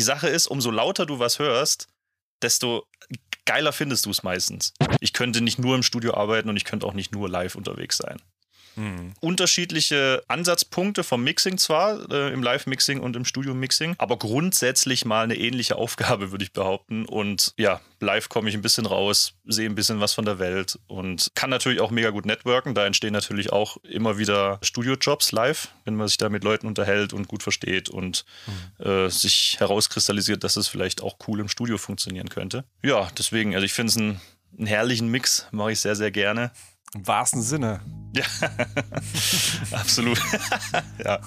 die Sache ist, umso lauter du was hörst, desto geiler findest du es meistens. Ich könnte nicht nur im Studio arbeiten und ich könnte auch nicht nur live unterwegs sein. Mhm. Unterschiedliche Ansatzpunkte vom Mixing zwar, äh, im Live-Mixing und im Studio-Mixing, aber grundsätzlich mal eine ähnliche Aufgabe, würde ich behaupten. Und ja, live komme ich ein bisschen raus, sehe ein bisschen was von der Welt und kann natürlich auch mega gut networken. Da entstehen natürlich auch immer wieder Studio-Jobs live, wenn man sich da mit Leuten unterhält und gut versteht und mhm. äh, sich herauskristallisiert, dass es vielleicht auch cool im Studio funktionieren könnte. Ja, deswegen, also ich finde es ein einen herrlichen Mix, mache ich sehr, sehr gerne. Im wahrsten Sinne. Ja, absolut. ja.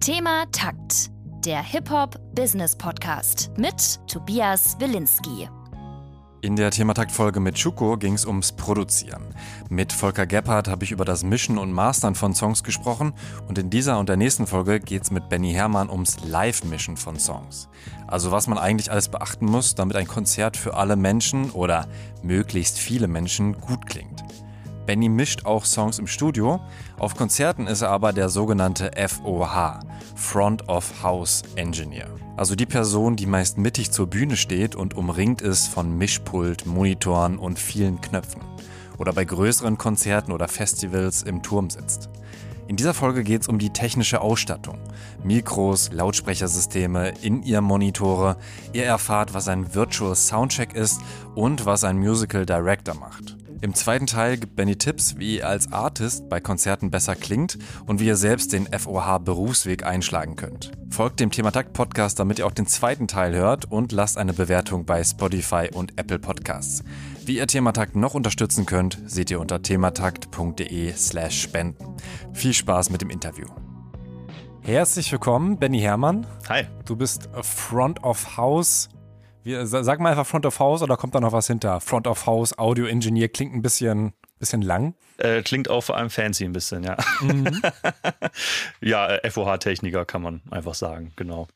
Thema Takt, der Hip-Hop-Business-Podcast mit Tobias Wilinski. In der Thematakt-Folge mit Schuko ging es ums Produzieren. Mit Volker Gebhardt habe ich über das Mischen und Mastern von Songs gesprochen und in dieser und der nächsten Folge geht es mit Benny Hermann ums Live-Mischen von Songs. Also was man eigentlich alles beachten muss, damit ein Konzert für alle Menschen oder möglichst viele Menschen gut klingt. Benny mischt auch Songs im Studio. Auf Konzerten ist er aber der sogenannte FOH, Front of House Engineer. Also die Person, die meist mittig zur Bühne steht und umringt ist von Mischpult, Monitoren und vielen Knöpfen. Oder bei größeren Konzerten oder Festivals im Turm sitzt. In dieser Folge geht es um die technische Ausstattung. Mikros, Lautsprechersysteme, In-Ear-Monitore. Ihr erfahrt, was ein Virtual Soundcheck ist und was ein Musical Director macht. Im zweiten Teil gibt Benny Tipps, wie ihr als Artist bei Konzerten besser klingt und wie ihr selbst den FOH-Berufsweg einschlagen könnt. Folgt dem Thematakt Podcast, damit ihr auch den zweiten Teil hört und lasst eine Bewertung bei Spotify und Apple Podcasts. Wie ihr Thematakt noch unterstützen könnt, seht ihr unter thematakt.de slash spenden. Viel Spaß mit dem Interview. Herzlich willkommen, Benny Hermann. Hi. Du bist Front of House wie, sag mal einfach Front of House oder kommt da noch was hinter? Front of House, Audio Engineer klingt ein bisschen, bisschen lang. Äh, klingt auch vor allem fancy ein bisschen, ja. Mhm. ja, äh, FOH-Techniker kann man einfach sagen, genau.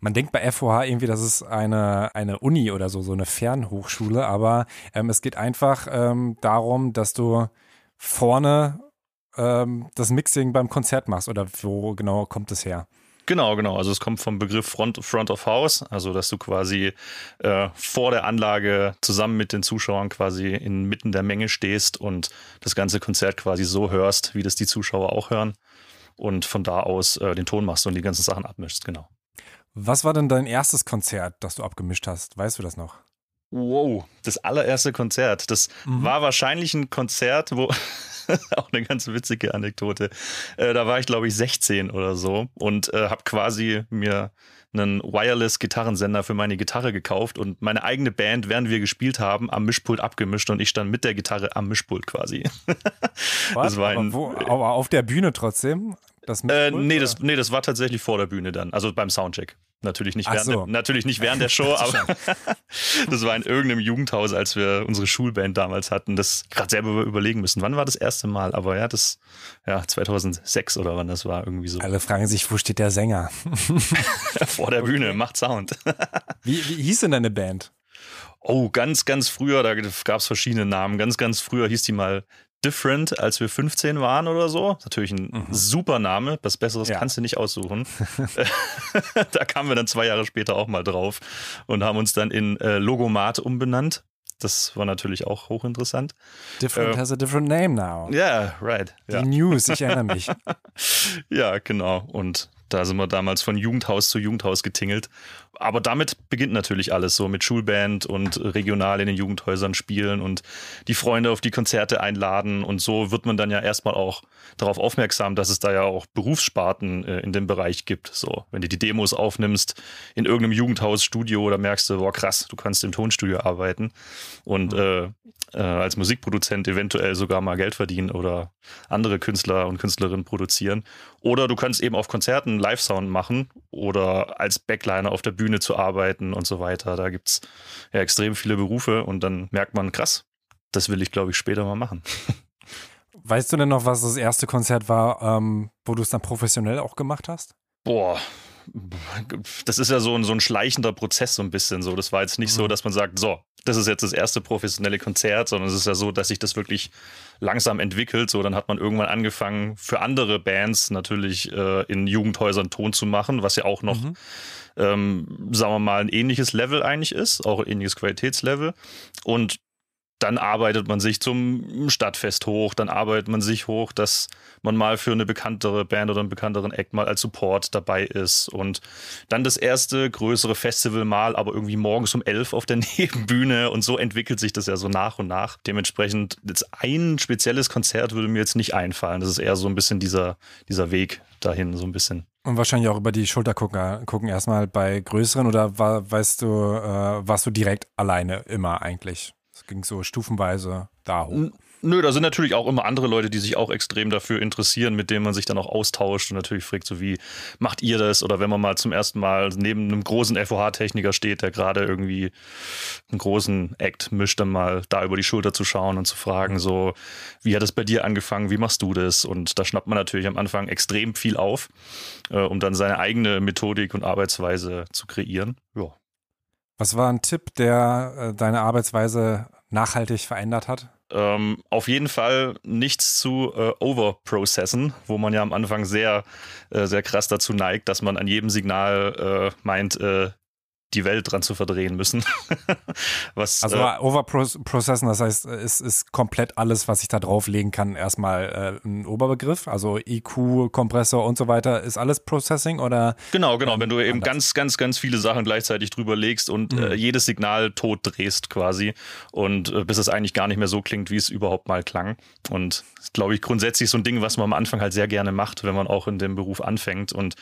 Man denkt bei FOH irgendwie, das ist eine, eine Uni oder so, so eine Fernhochschule, aber ähm, es geht einfach ähm, darum, dass du vorne ähm, das Mixing beim Konzert machst oder wo genau kommt es her? Genau, genau. Also es kommt vom Begriff Front, Front of House, also dass du quasi äh, vor der Anlage zusammen mit den Zuschauern quasi inmitten der Menge stehst und das ganze Konzert quasi so hörst, wie das die Zuschauer auch hören und von da aus äh, den Ton machst und die ganzen Sachen abmischst, genau. Was war denn dein erstes Konzert, das du abgemischt hast? Weißt du das noch? Wow, das allererste Konzert. Das mhm. war wahrscheinlich ein Konzert, wo auch eine ganz witzige Anekdote. Äh, da war ich, glaube ich, 16 oder so und äh, habe quasi mir einen Wireless-Gitarrensender für meine Gitarre gekauft und meine eigene Band, während wir gespielt haben, am Mischpult abgemischt und ich stand mit der Gitarre am Mischpult quasi. das war ein, aber, wo, aber auf der Bühne trotzdem? Das äh, nee, das, nee, das war tatsächlich vor der Bühne dann, also beim Soundcheck. Natürlich nicht, während, so. der, natürlich nicht während der Show, aber das war in irgendeinem Jugendhaus, als wir unsere Schulband damals hatten. Das gerade selber überlegen müssen. Wann war das erste Mal? Aber ja, das, ja, 2006 oder wann das war, irgendwie so. Alle fragen sich, wo steht der Sänger? Vor der Bühne, okay. macht Sound. wie, wie hieß denn deine Band? Oh, ganz, ganz früher, da gab es verschiedene Namen. Ganz, ganz früher hieß die mal Different, als wir 15 waren oder so. Natürlich ein mhm. super Name. Was Besseres ja. kannst du nicht aussuchen. da kamen wir dann zwei Jahre später auch mal drauf und haben uns dann in äh, Logomat umbenannt. Das war natürlich auch hochinteressant. Different äh, has a different name now. Ja, yeah, right. Die ja. News, ich erinnere mich. ja, genau. Und da sind wir damals von Jugendhaus zu Jugendhaus getingelt aber damit beginnt natürlich alles so mit Schulband und regional in den Jugendhäusern spielen und die Freunde auf die Konzerte einladen und so wird man dann ja erstmal auch darauf aufmerksam, dass es da ja auch Berufssparten äh, in dem Bereich gibt. So, wenn du die Demos aufnimmst in irgendeinem Jugendhausstudio, da merkst du, boah krass, du kannst im Tonstudio arbeiten und mhm. äh, äh, als Musikproduzent eventuell sogar mal Geld verdienen oder andere Künstler und Künstlerinnen produzieren. Oder du kannst eben auf Konzerten Live-Sound machen oder als Backliner auf der Bühne zu arbeiten und so weiter. Da gibt's ja extrem viele Berufe und dann merkt man, krass, das will ich, glaube ich, später mal machen. Weißt du denn noch, was das erste Konzert war, ähm, wo du es dann professionell auch gemacht hast? Boah, das ist ja so ein, so ein schleichender Prozess so ein bisschen so. Das war jetzt nicht mhm. so, dass man sagt, so, das ist jetzt das erste professionelle Konzert, sondern es ist ja so, dass sich das wirklich langsam entwickelt. So, dann hat man irgendwann angefangen, für andere Bands natürlich äh, in Jugendhäusern Ton zu machen, was ja auch noch, mhm. ähm, sagen wir mal, ein ähnliches Level eigentlich ist, auch ein ähnliches Qualitätslevel. Und dann arbeitet man sich zum Stadtfest hoch, dann arbeitet man sich hoch, dass man mal für eine bekanntere Band oder einen bekannteren Act mal als Support dabei ist und dann das erste größere Festival mal, aber irgendwie morgens um elf auf der Nebenbühne und so entwickelt sich das ja so nach und nach. Dementsprechend jetzt ein spezielles Konzert würde mir jetzt nicht einfallen. Das ist eher so ein bisschen dieser, dieser Weg dahin, so ein bisschen. Und wahrscheinlich auch über die Schulter gucken, gucken erstmal bei größeren oder war, weißt du, äh, warst du direkt alleine immer eigentlich? Es ging so stufenweise da hoch. Nö, da sind natürlich auch immer andere Leute, die sich auch extrem dafür interessieren, mit denen man sich dann auch austauscht und natürlich fragt, so wie macht ihr das? Oder wenn man mal zum ersten Mal neben einem großen FOH-Techniker steht, der gerade irgendwie einen großen Act mischt, dann mal da über die Schulter zu schauen und zu fragen, so wie hat es bei dir angefangen? Wie machst du das? Und da schnappt man natürlich am Anfang extrem viel auf, äh, um dann seine eigene Methodik und Arbeitsweise zu kreieren. Ja. Was war ein Tipp, der äh, deine Arbeitsweise nachhaltig verändert hat? Ähm, auf jeden Fall nichts zu äh, overprocessen, wo man ja am Anfang sehr, äh, sehr krass dazu neigt, dass man an jedem Signal äh, meint, äh, die Welt dran zu verdrehen müssen. was, also äh, Overprocessen, das heißt, es ist komplett alles, was ich da drauflegen kann, erstmal äh, ein Oberbegriff. Also IQ, Kompressor und so weiter, ist alles Processing oder? Genau, genau. Ähm, wenn du eben anders? ganz, ganz, ganz viele Sachen gleichzeitig drüber legst und mhm. äh, jedes Signal tot drehst quasi und äh, bis es eigentlich gar nicht mehr so klingt, wie es überhaupt mal klang. Und glaube ich grundsätzlich so ein Ding, was man am Anfang halt sehr gerne macht, wenn man auch in dem Beruf anfängt und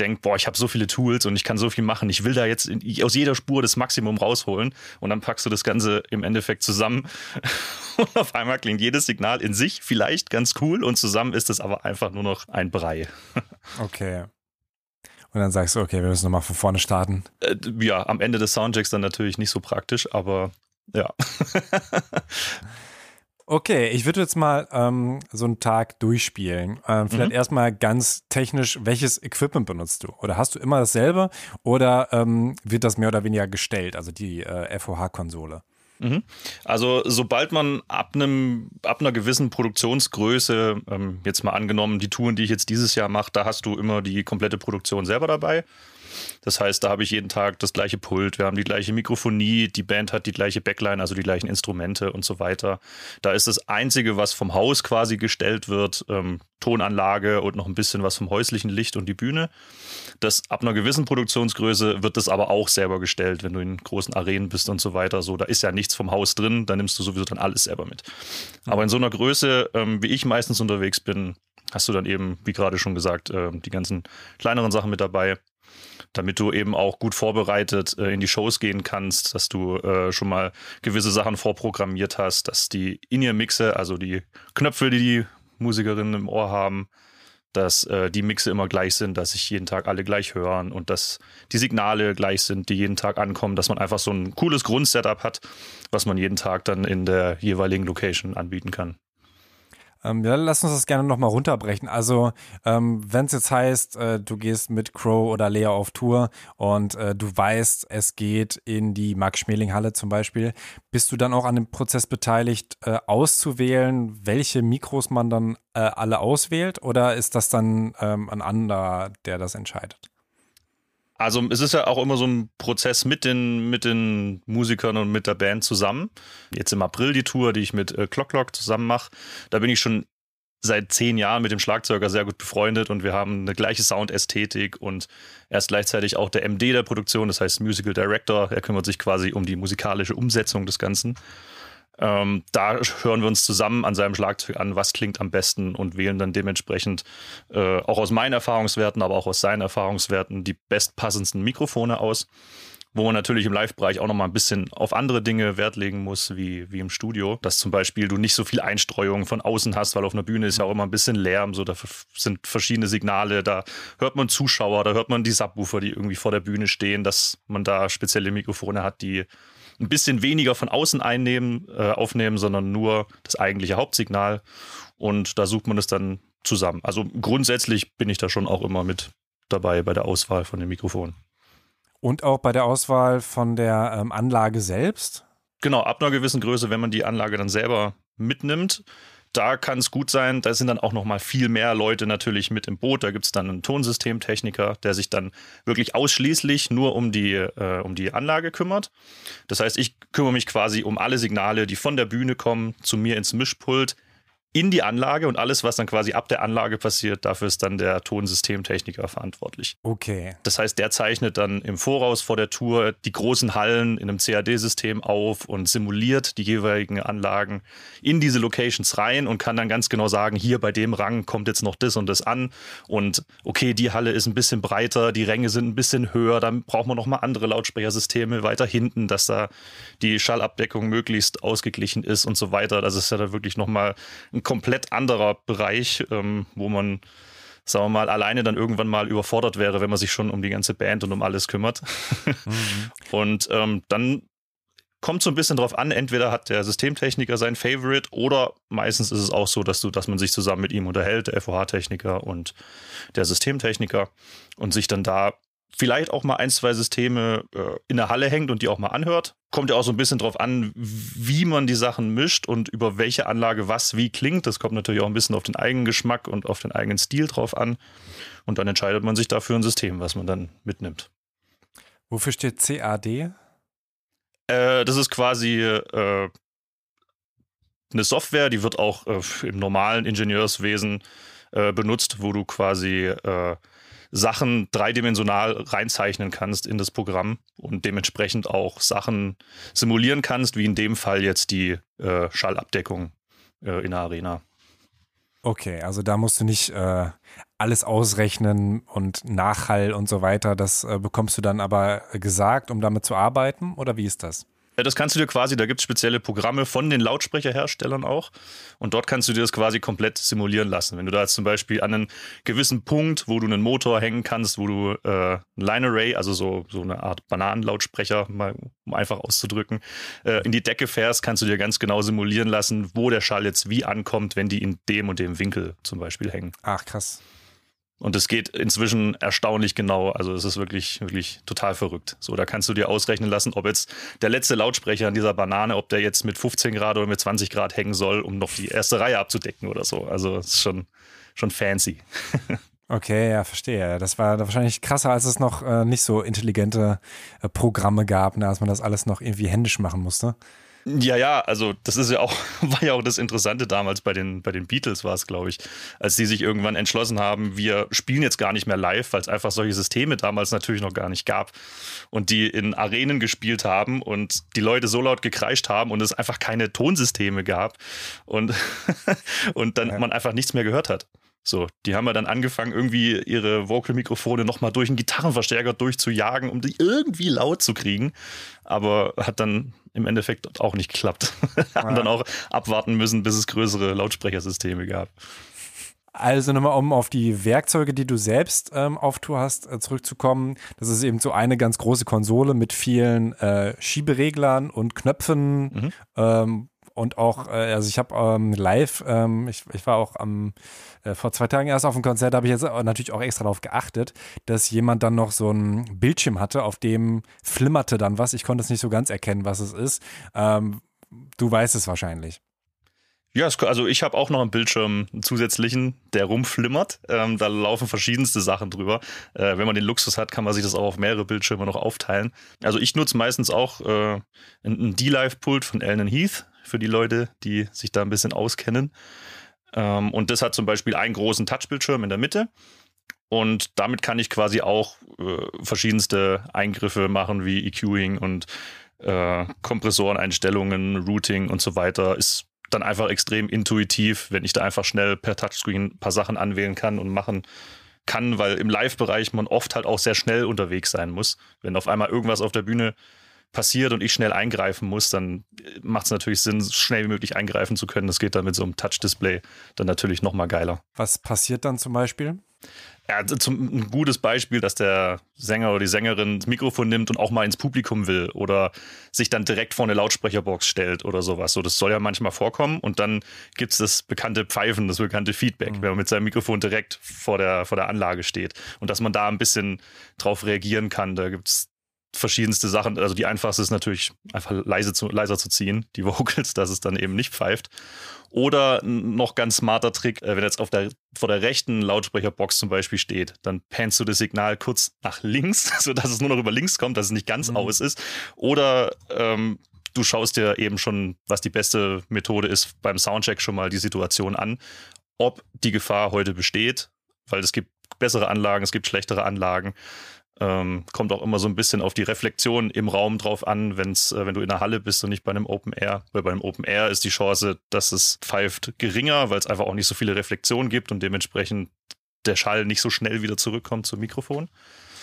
denkt, boah, ich habe so viele Tools und ich kann so viel machen. Ich will da jetzt in, aus jeder Spur das Maximum rausholen und dann packst du das Ganze im Endeffekt zusammen und auf einmal klingt jedes Signal in sich vielleicht ganz cool und zusammen ist es aber einfach nur noch ein Brei. okay. Und dann sagst du, okay, wir müssen nochmal von vorne starten. Äh, ja, am Ende des Soundchecks dann natürlich nicht so praktisch, aber ja. Okay, ich würde jetzt mal ähm, so einen Tag durchspielen. Ähm, vielleicht mhm. erstmal ganz technisch, welches Equipment benutzt du? Oder hast du immer dasselbe oder ähm, wird das mehr oder weniger gestellt, also die äh, FOH-Konsole? Mhm. Also sobald man ab einem ab einer gewissen Produktionsgröße, ähm, jetzt mal angenommen, die Touren, die ich jetzt dieses Jahr mache, da hast du immer die komplette Produktion selber dabei. Das heißt, da habe ich jeden Tag das gleiche Pult, wir haben die gleiche Mikrofonie, die Band hat die gleiche Backline, also die gleichen Instrumente und so weiter. Da ist das Einzige, was vom Haus quasi gestellt wird, ähm, Tonanlage und noch ein bisschen was vom häuslichen Licht und die Bühne. Das ab einer gewissen Produktionsgröße wird das aber auch selber gestellt, wenn du in großen Arenen bist und so weiter. So, da ist ja nichts vom Haus drin, da nimmst du sowieso dann alles selber mit. Aber in so einer Größe, ähm, wie ich meistens unterwegs bin, hast du dann eben, wie gerade schon gesagt, äh, die ganzen kleineren Sachen mit dabei damit du eben auch gut vorbereitet äh, in die Shows gehen kannst, dass du äh, schon mal gewisse Sachen vorprogrammiert hast, dass die In-Ear-Mixe, also die Knöpfe, die die Musikerinnen im Ohr haben, dass äh, die Mixe immer gleich sind, dass sich jeden Tag alle gleich hören und dass die Signale gleich sind, die jeden Tag ankommen, dass man einfach so ein cooles Grundsetup hat, was man jeden Tag dann in der jeweiligen Location anbieten kann. Ähm, ja, lass uns das gerne nochmal runterbrechen. Also, ähm, wenn es jetzt heißt, äh, du gehst mit Crow oder Lea auf Tour und äh, du weißt, es geht in die Max-Schmeling-Halle zum Beispiel, bist du dann auch an dem Prozess beteiligt, äh, auszuwählen, welche Mikros man dann äh, alle auswählt? Oder ist das dann ähm, ein anderer, der das entscheidet? Also es ist ja auch immer so ein Prozess mit den, mit den Musikern und mit der Band zusammen. Jetzt im April die Tour, die ich mit äh, Clock Clock zusammen mache. Da bin ich schon seit zehn Jahren mit dem Schlagzeuger sehr gut befreundet und wir haben eine gleiche Soundästhetik und er ist gleichzeitig auch der MD der Produktion, das heißt Musical Director. Er kümmert sich quasi um die musikalische Umsetzung des Ganzen. Ähm, da hören wir uns zusammen an seinem Schlagzeug an, was klingt am besten und wählen dann dementsprechend äh, auch aus meinen Erfahrungswerten, aber auch aus seinen Erfahrungswerten die bestpassendsten Mikrofone aus. Wo man natürlich im Live-Bereich auch nochmal ein bisschen auf andere Dinge Wert legen muss, wie, wie im Studio. Dass zum Beispiel du nicht so viel Einstreuung von außen hast, weil auf einer Bühne ist ja auch immer ein bisschen Lärm, so da sind verschiedene Signale, da hört man Zuschauer, da hört man die Subwoofer, die irgendwie vor der Bühne stehen, dass man da spezielle Mikrofone hat, die ein bisschen weniger von außen einnehmen, äh, aufnehmen, sondern nur das eigentliche Hauptsignal. Und da sucht man es dann zusammen. Also grundsätzlich bin ich da schon auch immer mit dabei bei der Auswahl von den Mikrofonen. Und auch bei der Auswahl von der ähm, Anlage selbst? Genau, ab einer gewissen Größe, wenn man die Anlage dann selber mitnimmt, da kann es gut sein, da sind dann auch noch mal viel mehr Leute natürlich mit im Boot. Da gibt es dann einen Tonsystemtechniker, der sich dann wirklich ausschließlich nur um die, äh, um die Anlage kümmert. Das heißt, ich kümmere mich quasi um alle Signale, die von der Bühne kommen, zu mir ins Mischpult, in die Anlage und alles, was dann quasi ab der Anlage passiert, dafür ist dann der Tonsystemtechniker verantwortlich. Okay. Das heißt, der zeichnet dann im Voraus vor der Tour die großen Hallen in einem CAD-System auf und simuliert die jeweiligen Anlagen in diese Locations rein und kann dann ganz genau sagen, hier bei dem Rang kommt jetzt noch das und das an und okay, die Halle ist ein bisschen breiter, die Ränge sind ein bisschen höher, dann braucht man nochmal andere Lautsprechersysteme weiter hinten, dass da die Schallabdeckung möglichst ausgeglichen ist und so weiter. Das ist ja da wirklich nochmal ein komplett anderer Bereich, ähm, wo man, sagen wir mal, alleine dann irgendwann mal überfordert wäre, wenn man sich schon um die ganze Band und um alles kümmert. Mhm. und ähm, dann kommt so ein bisschen drauf an, entweder hat der Systemtechniker sein Favorite oder meistens ist es auch so, dass du, dass man sich zusammen mit ihm unterhält, der FOH-Techniker und der Systemtechniker und sich dann da vielleicht auch mal ein, zwei Systeme äh, in der Halle hängt und die auch mal anhört. Kommt ja auch so ein bisschen drauf an, wie man die Sachen mischt und über welche Anlage was wie klingt. Das kommt natürlich auch ein bisschen auf den eigenen Geschmack und auf den eigenen Stil drauf an. Und dann entscheidet man sich dafür ein System, was man dann mitnimmt. Wofür steht CAD? Äh, das ist quasi äh, eine Software, die wird auch äh, im normalen Ingenieurswesen äh, benutzt, wo du quasi äh, Sachen dreidimensional reinzeichnen kannst in das Programm und dementsprechend auch Sachen simulieren kannst, wie in dem Fall jetzt die äh, Schallabdeckung äh, in der Arena. Okay, also da musst du nicht äh, alles ausrechnen und Nachhall und so weiter. Das äh, bekommst du dann aber gesagt, um damit zu arbeiten, oder wie ist das? Das kannst du dir quasi, da gibt es spezielle Programme von den Lautsprecherherstellern auch. Und dort kannst du dir das quasi komplett simulieren lassen. Wenn du da jetzt zum Beispiel an einen gewissen Punkt, wo du einen Motor hängen kannst, wo du äh, ein Line Array, also so, so eine Art Bananenlautsprecher, mal, um einfach auszudrücken, äh, in die Decke fährst, kannst du dir ganz genau simulieren lassen, wo der Schall jetzt wie ankommt, wenn die in dem und dem Winkel zum Beispiel hängen. Ach, krass. Und es geht inzwischen erstaunlich genau. Also es ist wirklich, wirklich total verrückt. So, da kannst du dir ausrechnen lassen, ob jetzt der letzte Lautsprecher an dieser Banane, ob der jetzt mit 15 Grad oder mit 20 Grad hängen soll, um noch die erste Reihe abzudecken oder so. Also es ist schon, schon fancy. Okay, ja, verstehe. Das war wahrscheinlich krasser, als es noch äh, nicht so intelligente äh, Programme gab, ne, als man das alles noch irgendwie händisch machen musste. Ja, ja, also das ist ja auch, war ja auch das Interessante damals bei den, bei den Beatles war es, glaube ich, als die sich irgendwann entschlossen haben, wir spielen jetzt gar nicht mehr live, weil es einfach solche Systeme damals natürlich noch gar nicht gab und die in Arenen gespielt haben und die Leute so laut gekreischt haben und es einfach keine Tonsysteme gab und, und dann ja. man einfach nichts mehr gehört hat. So, die haben ja dann angefangen, irgendwie ihre Vocal-Mikrofone nochmal durch einen Gitarrenverstärker durchzujagen, um die irgendwie laut zu kriegen. Aber hat dann im Endeffekt auch nicht geklappt. haben dann auch abwarten müssen, bis es größere Lautsprechersysteme gab. Also nochmal, um auf die Werkzeuge, die du selbst ähm, auf Tour hast, äh, zurückzukommen. Das ist eben so eine ganz große Konsole mit vielen äh, Schiebereglern und Knöpfen. Mhm. Ähm, und auch, äh, also ich habe ähm, live, ähm, ich, ich war auch am äh, vor zwei Tagen erst auf dem Konzert, habe ich jetzt natürlich auch extra darauf geachtet, dass jemand dann noch so ein Bildschirm hatte, auf dem flimmerte dann was. Ich konnte es nicht so ganz erkennen, was es ist. Ähm, du weißt es wahrscheinlich. Ja, also ich habe auch noch einen Bildschirm einen zusätzlichen, der rumflimmert. Ähm, da laufen verschiedenste Sachen drüber. Äh, wenn man den Luxus hat, kann man sich das auch auf mehrere Bildschirme noch aufteilen. Also ich nutze meistens auch äh, ein D-Live-Pult von Ellen Heath für die Leute, die sich da ein bisschen auskennen. Ähm, und das hat zum Beispiel einen großen Touchbildschirm in der Mitte. Und damit kann ich quasi auch äh, verschiedenste Eingriffe machen, wie EQing und äh, Kompressoreneinstellungen, Routing und so weiter. Ist dann einfach extrem intuitiv, wenn ich da einfach schnell per Touchscreen ein paar Sachen anwählen kann und machen kann, weil im Live-Bereich man oft halt auch sehr schnell unterwegs sein muss. Wenn auf einmal irgendwas auf der Bühne passiert und ich schnell eingreifen muss, dann macht es natürlich Sinn, so schnell wie möglich eingreifen zu können. Das geht dann mit so einem Touch-Display dann natürlich nochmal geiler. Was passiert dann zum Beispiel? Ja, also zum, ein gutes Beispiel, dass der Sänger oder die Sängerin das Mikrofon nimmt und auch mal ins Publikum will oder sich dann direkt vor eine Lautsprecherbox stellt oder sowas. So, das soll ja manchmal vorkommen und dann gibt es das bekannte Pfeifen, das bekannte Feedback, mhm. wenn man mit seinem Mikrofon direkt vor der, vor der Anlage steht und dass man da ein bisschen drauf reagieren kann. Da gibt es verschiedenste Sachen. Also die einfachste ist natürlich einfach leise zu, leiser zu ziehen, die Vocals, dass es dann eben nicht pfeift. Oder noch ganz smarter Trick, äh, wenn jetzt auf der, vor der rechten Lautsprecherbox zum Beispiel steht, dann pannst du das Signal kurz nach links, sodass es nur noch über links kommt, dass es nicht ganz mhm. aus ist. Oder ähm, du schaust dir eben schon, was die beste Methode ist, beim Soundcheck schon mal die Situation an, ob die Gefahr heute besteht, weil es gibt bessere Anlagen, es gibt schlechtere Anlagen. Ähm, kommt auch immer so ein bisschen auf die Reflexion im Raum drauf an, wenn's, äh, wenn du in der Halle bist und nicht bei einem Open Air. Weil beim Open Air ist die Chance, dass es pfeift, geringer, weil es einfach auch nicht so viele Reflexionen gibt und dementsprechend der Schall nicht so schnell wieder zurückkommt zum Mikrofon.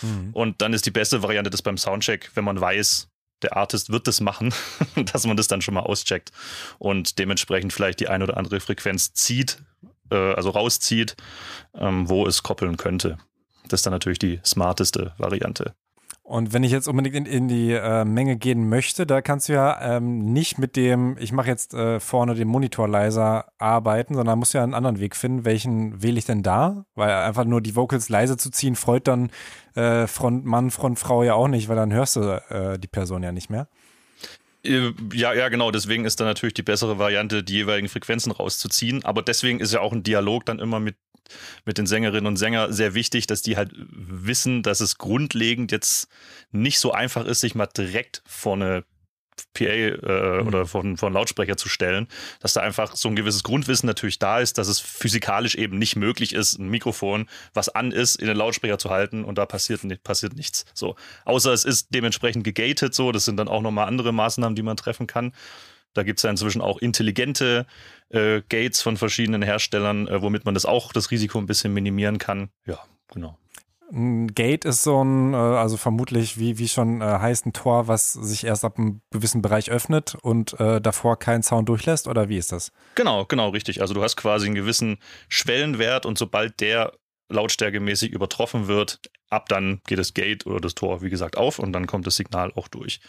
Mhm. Und dann ist die beste Variante das beim Soundcheck, wenn man weiß, der Artist wird das machen, dass man das dann schon mal auscheckt und dementsprechend vielleicht die ein oder andere Frequenz zieht, äh, also rauszieht, ähm, wo es koppeln könnte. Das ist dann natürlich die smarteste Variante. Und wenn ich jetzt unbedingt in, in die äh, Menge gehen möchte, da kannst du ja ähm, nicht mit dem, ich mache jetzt äh, vorne den Monitor leiser arbeiten, sondern musst ja einen anderen Weg finden. Welchen wähle ich denn da? Weil einfach nur die Vocals leise zu ziehen, freut dann äh, Frontmann, Frontfrau ja auch nicht, weil dann hörst du äh, die Person ja nicht mehr. Äh, ja, ja, genau. Deswegen ist dann natürlich die bessere Variante, die jeweiligen Frequenzen rauszuziehen. Aber deswegen ist ja auch ein Dialog dann immer mit mit den Sängerinnen und Sängern sehr wichtig, dass die halt wissen, dass es grundlegend jetzt nicht so einfach ist, sich mal direkt vor eine PA äh, mhm. oder von, von Lautsprecher zu stellen, dass da einfach so ein gewisses Grundwissen natürlich da ist, dass es physikalisch eben nicht möglich ist, ein Mikrofon, was an ist, in den Lautsprecher zu halten und da passiert, passiert nichts. So. Außer es ist dementsprechend gegated so, das sind dann auch nochmal andere Maßnahmen, die man treffen kann. Da gibt es ja inzwischen auch intelligente äh, Gates von verschiedenen Herstellern, äh, womit man das auch das Risiko ein bisschen minimieren kann. Ja, genau. Ein Gate ist so ein, äh, also vermutlich wie, wie schon äh, heißt, ein Tor, was sich erst ab einem gewissen Bereich öffnet und äh, davor keinen Sound durchlässt, oder wie ist das? Genau, genau, richtig. Also du hast quasi einen gewissen Schwellenwert und sobald der lautstärkemäßig übertroffen wird, ab dann geht das Gate oder das Tor, wie gesagt, auf und dann kommt das Signal auch durch.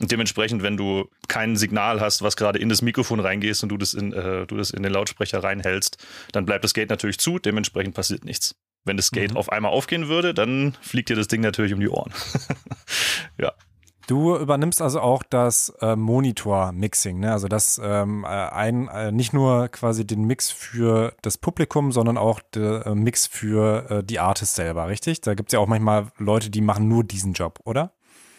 Und dementsprechend, wenn du kein Signal hast, was gerade in das Mikrofon reingehst und du das in, äh, du das in den Lautsprecher reinhältst, dann bleibt das Gate natürlich zu, dementsprechend passiert nichts. Wenn das Gate mhm. auf einmal aufgehen würde, dann fliegt dir das Ding natürlich um die Ohren. ja. Du übernimmst also auch das äh, Monitor-Mixing, ne? Also das ähm, äh, ein, äh, nicht nur quasi den Mix für das Publikum, sondern auch der äh, Mix für äh, die Artists selber, richtig? Da gibt es ja auch manchmal Leute, die machen nur diesen Job, oder?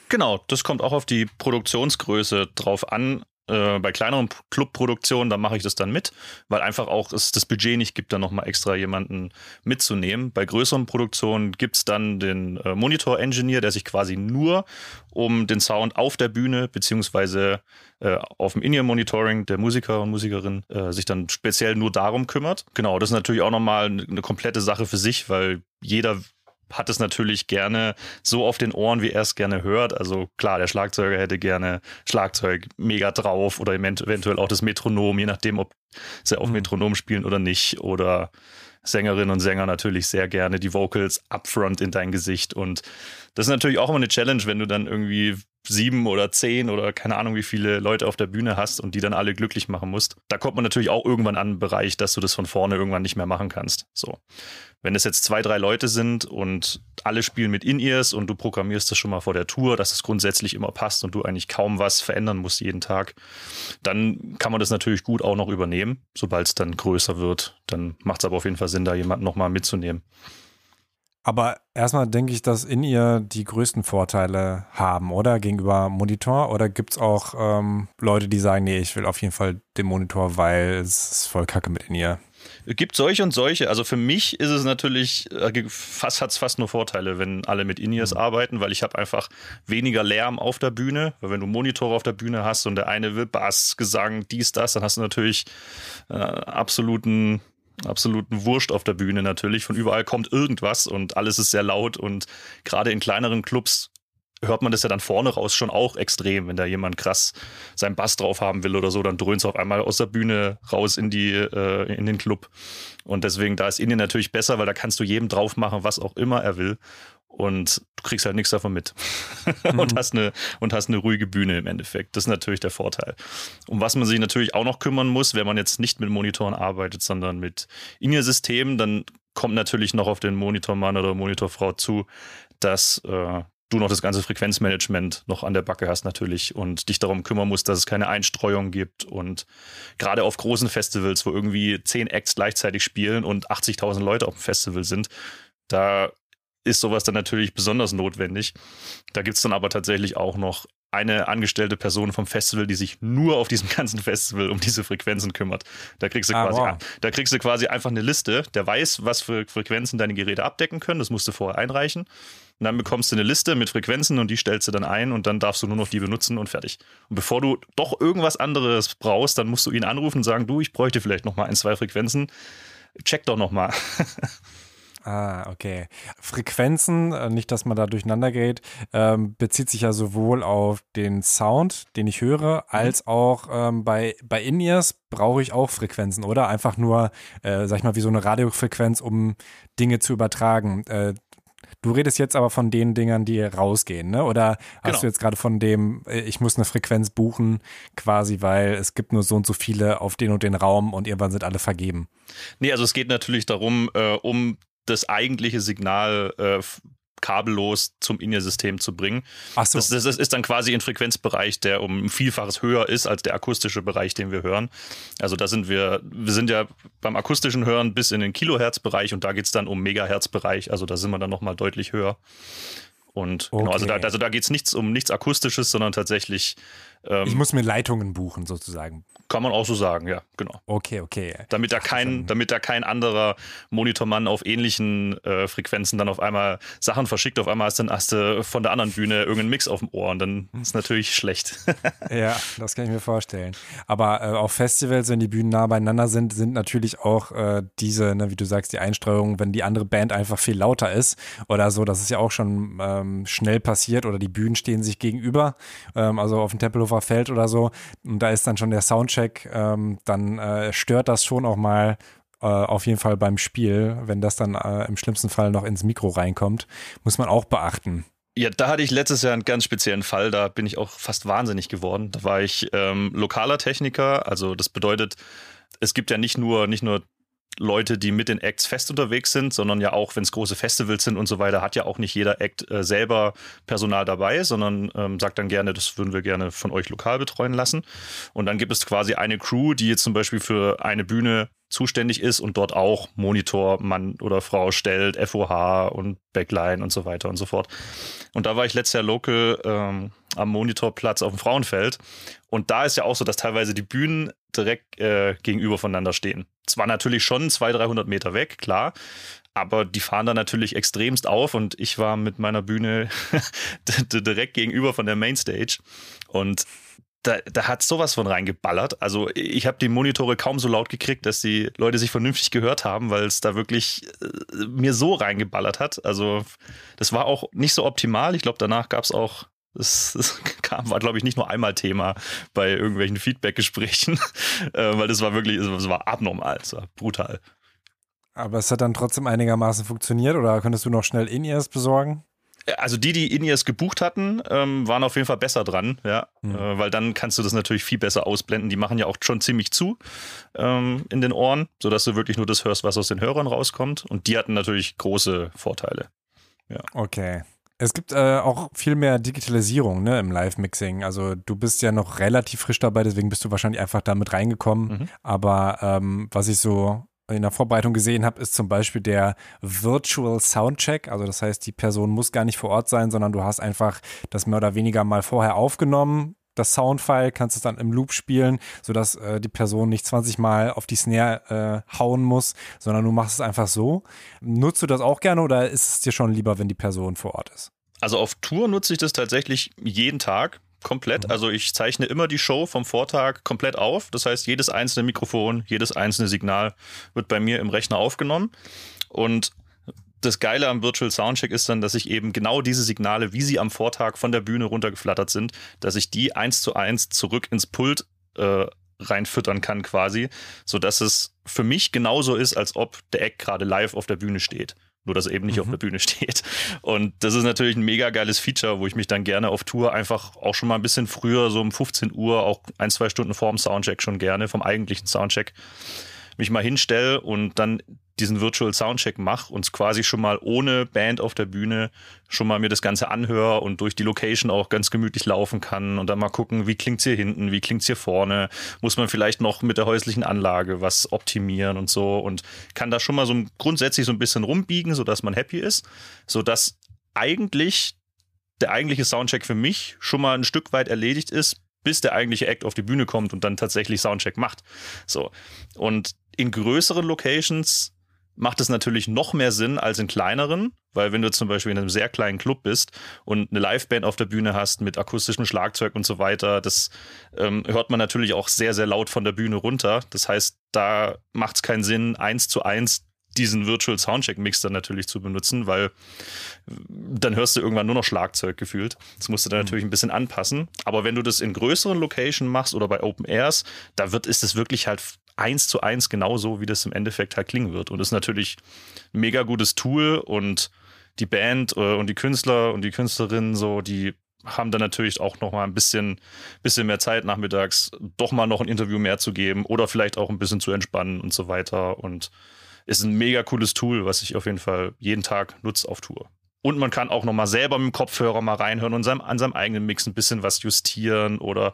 Genau, das kommt auch auf die Produktionsgröße drauf an. Äh, bei kleineren Clubproduktionen, da mache ich das dann mit, weil einfach auch es das Budget nicht gibt, dann nochmal extra jemanden mitzunehmen. Bei größeren Produktionen gibt es dann den äh, Monitor-Engineer, der sich quasi nur um den Sound auf der Bühne beziehungsweise äh, auf dem In-Ear-Monitoring der Musiker und Musikerin äh, sich dann speziell nur darum kümmert. Genau, das ist natürlich auch nochmal eine komplette Sache für sich, weil jeder hat es natürlich gerne so auf den Ohren, wie er es gerne hört. Also klar, der Schlagzeuger hätte gerne Schlagzeug mega drauf oder eventuell auch das Metronom, je nachdem, ob sie auf mhm. Metronom spielen oder nicht. Oder Sängerinnen und Sänger natürlich sehr gerne die Vocals upfront in dein Gesicht. Und das ist natürlich auch immer eine Challenge, wenn du dann irgendwie sieben oder zehn oder keine Ahnung, wie viele Leute auf der Bühne hast und die dann alle glücklich machen musst. Da kommt man natürlich auch irgendwann an einen Bereich, dass du das von vorne irgendwann nicht mehr machen kannst. So. Wenn es jetzt zwei, drei Leute sind und alle spielen mit In-Ears und du programmierst das schon mal vor der Tour, dass es grundsätzlich immer passt und du eigentlich kaum was verändern musst jeden Tag, dann kann man das natürlich gut auch noch übernehmen. Sobald es dann größer wird, dann macht es aber auf jeden Fall Sinn, da jemanden nochmal mitzunehmen. Aber erstmal denke ich, dass in ihr die größten Vorteile haben, oder? Gegenüber Monitor? Oder gibt es auch ähm, Leute, die sagen, nee, ich will auf jeden Fall den Monitor, weil es ist voll kacke mit in ihr? gibt solche und solche. Also für mich ist es natürlich, äh, fast hat es fast nur Vorteile, wenn alle mit In-Ears mhm. arbeiten, weil ich habe einfach weniger Lärm auf der Bühne. Weil wenn du Monitore auf der Bühne hast und der eine will Bass, Gesang, dies, das, dann hast du natürlich äh, absoluten absoluten Wurscht auf der Bühne natürlich. Von überall kommt irgendwas und alles ist sehr laut und gerade in kleineren Clubs hört man das ja dann vorne raus schon auch extrem. Wenn da jemand krass seinen Bass drauf haben will oder so, dann dröhnt es auf einmal aus der Bühne raus in, die, äh, in den Club. Und deswegen, da ist Indien natürlich besser, weil da kannst du jedem drauf machen, was auch immer er will. Und du kriegst halt nichts davon mit. Mhm. und, hast eine, und hast eine ruhige Bühne im Endeffekt. Das ist natürlich der Vorteil. Um was man sich natürlich auch noch kümmern muss, wenn man jetzt nicht mit Monitoren arbeitet, sondern mit In-Ear-Systemen, dann kommt natürlich noch auf den Monitormann oder Monitorfrau zu, dass äh, du noch das ganze Frequenzmanagement noch an der Backe hast natürlich und dich darum kümmern musst, dass es keine Einstreuung gibt und gerade auf großen Festivals, wo irgendwie zehn Acts gleichzeitig spielen und 80.000 Leute auf dem Festival sind, da ist sowas dann natürlich besonders notwendig. Da gibt es dann aber tatsächlich auch noch eine angestellte Person vom Festival, die sich nur auf diesem ganzen Festival um diese Frequenzen kümmert. Da kriegst du ah, quasi, wow. da kriegst du quasi einfach eine Liste, der weiß, was für Frequenzen deine Geräte abdecken können. Das musst du vorher einreichen. Und dann bekommst du eine Liste mit Frequenzen und die stellst du dann ein und dann darfst du nur noch die benutzen und fertig. Und bevor du doch irgendwas anderes brauchst, dann musst du ihn anrufen und sagen, du, ich bräuchte vielleicht noch mal ein, zwei Frequenzen. Check doch noch mal. Ah, okay. Frequenzen, äh, nicht, dass man da durcheinander geht, ähm, bezieht sich ja sowohl auf den Sound, den ich höre, mhm. als auch ähm, bei, bei In-Ears brauche ich auch Frequenzen, oder? Einfach nur, äh, sag ich mal, wie so eine Radiofrequenz, um Dinge zu übertragen. Äh, Du redest jetzt aber von den Dingern, die rausgehen, ne? Oder hast genau. du jetzt gerade von dem, äh, ich muss eine Frequenz buchen, quasi, weil es gibt nur so und so viele auf den und den Raum und irgendwann sind alle vergeben? Nee, also es geht natürlich darum, äh, um das eigentliche Signal äh, kabellos zum In-Ear-System zu bringen. Ach so. Das, das, ist dann quasi ein Frequenzbereich, der um ein Vielfaches höher ist als der akustische Bereich, den wir hören. Also da sind wir, wir sind ja beim akustischen Hören bis in den Kilohertz-Bereich und da geht es dann um Megahertz-Bereich. Also da sind wir dann nochmal deutlich höher. Und okay. genau, also da, also da geht es nichts um nichts Akustisches, sondern tatsächlich. Ähm, ich muss mir Leitungen buchen, sozusagen. Kann man auch so sagen, ja, genau. Okay, okay. Damit da kein, damit da kein anderer Monitormann auf ähnlichen äh, Frequenzen dann auf einmal Sachen verschickt, auf einmal hast, dann hast du von der anderen Bühne irgendeinen Mix auf dem Ohr und dann ist natürlich schlecht. ja, das kann ich mir vorstellen. Aber äh, auf Festivals, wenn die Bühnen nah beieinander sind, sind natürlich auch äh, diese, ne, wie du sagst, die Einstreuungen, wenn die andere Band einfach viel lauter ist oder so, das ist ja auch schon ähm, schnell passiert oder die Bühnen stehen sich gegenüber, ähm, also auf dem Tempelhofer Feld oder so und da ist dann schon der Soundcheck Soundcheck, ähm, dann äh, stört das schon auch mal äh, auf jeden Fall beim Spiel, wenn das dann äh, im schlimmsten Fall noch ins Mikro reinkommt, muss man auch beachten. Ja, da hatte ich letztes Jahr einen ganz speziellen Fall, da bin ich auch fast wahnsinnig geworden. Da war ich ähm, lokaler Techniker, also das bedeutet, es gibt ja nicht nur, nicht nur Leute, die mit den Acts fest unterwegs sind, sondern ja auch, wenn es große Festivals sind und so weiter, hat ja auch nicht jeder Act äh, selber Personal dabei, sondern ähm, sagt dann gerne, das würden wir gerne von euch lokal betreuen lassen. Und dann gibt es quasi eine Crew, die jetzt zum Beispiel für eine Bühne zuständig ist und dort auch Monitor Mann oder Frau stellt, FOH und Backline und so weiter und so fort. Und da war ich letztes Jahr local ähm, am Monitorplatz auf dem Frauenfeld. Und da ist ja auch so, dass teilweise die Bühnen direkt äh, gegenüber voneinander stehen. Zwar natürlich schon 200, 300 Meter weg, klar, aber die fahren da natürlich extremst auf und ich war mit meiner Bühne direkt gegenüber von der Mainstage und da, da hat sowas von reingeballert. Also ich habe die Monitore kaum so laut gekriegt, dass die Leute sich vernünftig gehört haben, weil es da wirklich äh, mir so reingeballert hat. Also das war auch nicht so optimal. Ich glaube, danach gab es auch das, das kam, war, glaube ich, nicht nur einmal Thema bei irgendwelchen Feedback-Gesprächen, äh, weil das war wirklich, es war abnormal, es war brutal. Aber es hat dann trotzdem einigermaßen funktioniert oder könntest du noch schnell In-Ears besorgen? Also die, die In-Ears gebucht hatten, ähm, waren auf jeden Fall besser dran, ja, mhm. äh, weil dann kannst du das natürlich viel besser ausblenden. Die machen ja auch schon ziemlich zu ähm, in den Ohren, sodass du wirklich nur das hörst, was aus den Hörern rauskommt. Und die hatten natürlich große Vorteile. Ja. Okay. Es gibt äh, auch viel mehr Digitalisierung ne, im Live-Mixing. Also du bist ja noch relativ frisch dabei, deswegen bist du wahrscheinlich einfach damit reingekommen. Mhm. Aber ähm, was ich so in der Vorbereitung gesehen habe, ist zum Beispiel der Virtual Soundcheck. Also das heißt, die Person muss gar nicht vor Ort sein, sondern du hast einfach das mehr oder weniger mal vorher aufgenommen, das Soundfile, kannst es dann im Loop spielen, sodass äh, die Person nicht 20 Mal auf die Snare äh, hauen muss, sondern du machst es einfach so. Nutzt du das auch gerne oder ist es dir schon lieber, wenn die Person vor Ort ist? Also auf Tour nutze ich das tatsächlich jeden Tag komplett. Mhm. Also ich zeichne immer die Show vom Vortag komplett auf. Das heißt, jedes einzelne Mikrofon, jedes einzelne Signal wird bei mir im Rechner aufgenommen. Und das Geile am Virtual Soundcheck ist dann, dass ich eben genau diese Signale, wie sie am Vortag von der Bühne runtergeflattert sind, dass ich die eins zu eins zurück ins Pult äh, reinfüttern kann quasi, sodass es für mich genauso ist, als ob der Eck gerade live auf der Bühne steht. Nur, dass er eben nicht mhm. auf der Bühne steht. Und das ist natürlich ein mega geiles Feature, wo ich mich dann gerne auf Tour einfach auch schon mal ein bisschen früher, so um 15 Uhr, auch ein, zwei Stunden vor dem Soundcheck schon gerne, vom eigentlichen Soundcheck, mich mal hinstelle und dann diesen Virtual Soundcheck mache und quasi schon mal ohne Band auf der Bühne schon mal mir das Ganze anhöre und durch die Location auch ganz gemütlich laufen kann und dann mal gucken, wie klingt's hier hinten, wie klingt's hier vorne, muss man vielleicht noch mit der häuslichen Anlage was optimieren und so und kann da schon mal so grundsätzlich so ein bisschen rumbiegen, sodass man happy ist, sodass eigentlich der eigentliche Soundcheck für mich schon mal ein Stück weit erledigt ist, bis der eigentliche Act auf die Bühne kommt und dann tatsächlich Soundcheck macht. So. Und in größeren Locations macht es natürlich noch mehr Sinn als in kleineren, weil wenn du zum Beispiel in einem sehr kleinen Club bist und eine Liveband auf der Bühne hast mit akustischem Schlagzeug und so weiter, das ähm, hört man natürlich auch sehr, sehr laut von der Bühne runter. Das heißt, da macht es keinen Sinn, eins zu eins diesen Virtual Soundcheck Mix dann natürlich zu benutzen, weil äh, dann hörst du irgendwann nur noch Schlagzeug gefühlt. Das musst du dann mhm. natürlich ein bisschen anpassen. Aber wenn du das in größeren Locations machst oder bei Open Airs, da wird, ist es wirklich halt eins zu eins genauso, wie das im Endeffekt halt klingen wird. Und das ist natürlich ein mega gutes Tool und die Band äh, und die Künstler und die Künstlerinnen so, die haben dann natürlich auch noch mal ein bisschen, bisschen mehr Zeit nachmittags, doch mal noch ein Interview mehr zu geben oder vielleicht auch ein bisschen zu entspannen und so weiter. Und ist ein mega cooles Tool, was ich auf jeden Fall jeden Tag nutze auf Tour. Und man kann auch nochmal selber mit dem Kopfhörer mal reinhören und seinem, an seinem eigenen Mix ein bisschen was justieren oder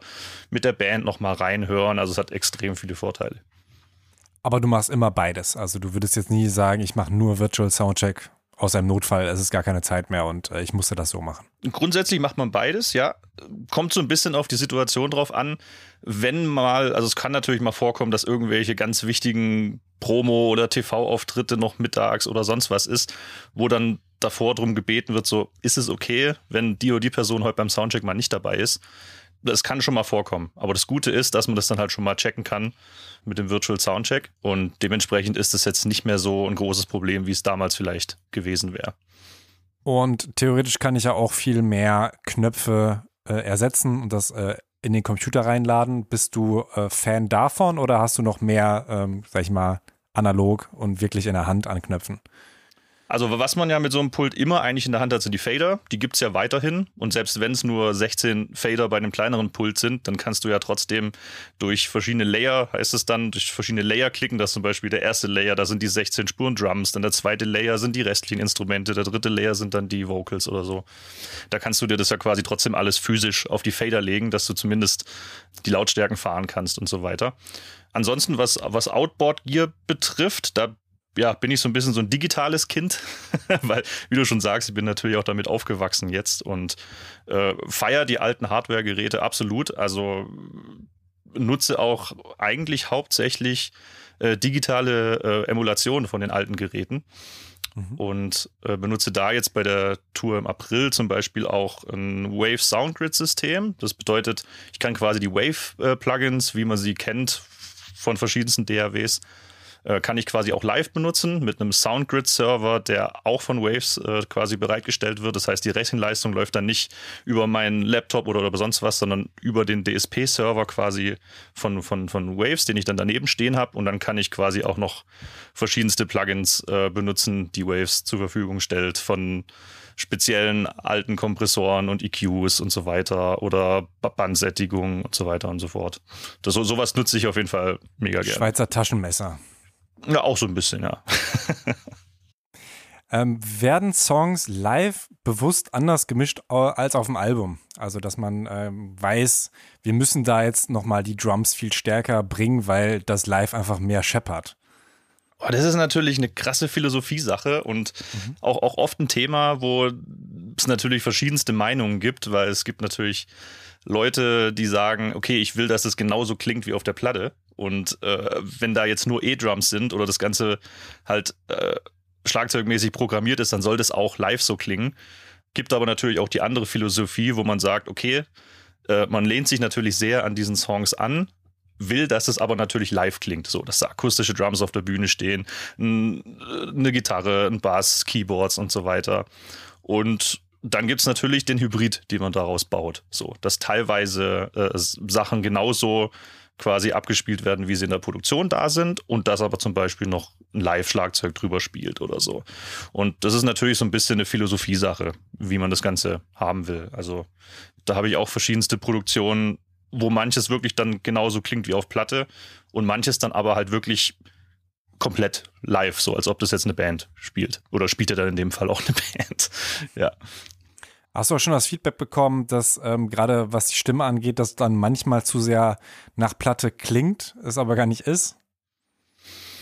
mit der Band nochmal reinhören. Also es hat extrem viele Vorteile. Aber du machst immer beides. Also du würdest jetzt nie sagen, ich mache nur Virtual Soundcheck aus einem Notfall, es ist gar keine Zeit mehr und äh, ich musste das so machen. Grundsätzlich macht man beides, ja. Kommt so ein bisschen auf die Situation drauf an. Wenn mal, also es kann natürlich mal vorkommen, dass irgendwelche ganz wichtigen Promo- oder TV-Auftritte noch mittags oder sonst was ist, wo dann davor drum gebeten wird, so, ist es okay, wenn die oder die Person heute beim Soundcheck mal nicht dabei ist? Das kann schon mal vorkommen. Aber das Gute ist, dass man das dann halt schon mal checken kann mit dem Virtual Soundcheck. Und dementsprechend ist es jetzt nicht mehr so ein großes Problem, wie es damals vielleicht gewesen wäre. Und theoretisch kann ich ja auch viel mehr Knöpfe äh, ersetzen und das äh, in den Computer reinladen. Bist du äh, Fan davon oder hast du noch mehr, ähm, sag ich mal, analog und wirklich in der Hand an Knöpfen? Also was man ja mit so einem Pult immer eigentlich in der Hand hat, sind die Fader. Die gibt es ja weiterhin. Und selbst wenn es nur 16 Fader bei einem kleineren Pult sind, dann kannst du ja trotzdem durch verschiedene Layer, heißt es dann, durch verschiedene Layer klicken. Das ist zum Beispiel der erste Layer, da sind die 16 Spuren Drums. Dann der zweite Layer sind die restlichen Instrumente. Der dritte Layer sind dann die Vocals oder so. Da kannst du dir das ja quasi trotzdem alles physisch auf die Fader legen, dass du zumindest die Lautstärken fahren kannst und so weiter. Ansonsten, was, was Outboard Gear betrifft, da ja, bin ich so ein bisschen so ein digitales Kind, weil, wie du schon sagst, ich bin natürlich auch damit aufgewachsen jetzt und äh, feier die alten Hardware-Geräte absolut. Also nutze auch eigentlich hauptsächlich äh, digitale äh, Emulationen von den alten Geräten mhm. und äh, benutze da jetzt bei der Tour im April zum Beispiel auch ein Wave Soundgrid System. Das bedeutet, ich kann quasi die Wave äh, Plugins, wie man sie kennt von verschiedensten DAWs, äh, kann ich quasi auch live benutzen mit einem Soundgrid-Server, der auch von Waves äh, quasi bereitgestellt wird. Das heißt, die Rechenleistung läuft dann nicht über meinen Laptop oder, oder sonst was, sondern über den DSP-Server quasi von, von, von Waves, den ich dann daneben stehen habe. Und dann kann ich quasi auch noch verschiedenste Plugins äh, benutzen, die Waves zur Verfügung stellt, von speziellen alten Kompressoren und EQs und so weiter oder Bandsättigung und so weiter und so fort. Das, sowas nutze ich auf jeden Fall mega gerne. Schweizer Taschenmesser. Ja, auch so ein bisschen, ja. ähm, werden Songs live bewusst anders gemischt als auf dem Album? Also, dass man ähm, weiß, wir müssen da jetzt nochmal die Drums viel stärker bringen, weil das live einfach mehr scheppert. Oh, das ist natürlich eine krasse Philosophiesache und mhm. auch, auch oft ein Thema, wo es natürlich verschiedenste Meinungen gibt, weil es gibt natürlich Leute, die sagen, okay, ich will, dass es genauso klingt wie auf der Platte. Und äh, wenn da jetzt nur E-Drums sind oder das Ganze halt äh, schlagzeugmäßig programmiert ist, dann soll das auch live so klingen. Gibt aber natürlich auch die andere Philosophie, wo man sagt, okay, äh, man lehnt sich natürlich sehr an diesen Songs an, will, dass es aber natürlich live klingt, so dass da akustische Drums auf der Bühne stehen, eine Gitarre, ein Bass, Keyboards und so weiter. Und dann gibt es natürlich den Hybrid, den man daraus baut. So, dass teilweise äh, Sachen genauso quasi abgespielt werden, wie sie in der Produktion da sind und dass aber zum Beispiel noch ein Live-Schlagzeug drüber spielt oder so. Und das ist natürlich so ein bisschen eine Philosophie-Sache, wie man das Ganze haben will. Also da habe ich auch verschiedenste Produktionen, wo manches wirklich dann genauso klingt wie auf Platte und manches dann aber halt wirklich komplett live, so als ob das jetzt eine Band spielt. Oder spielt er dann in dem Fall auch eine Band. ja. Hast du auch schon das Feedback bekommen, dass ähm, gerade was die Stimme angeht, dass dann manchmal zu sehr nach Platte klingt, es aber gar nicht ist?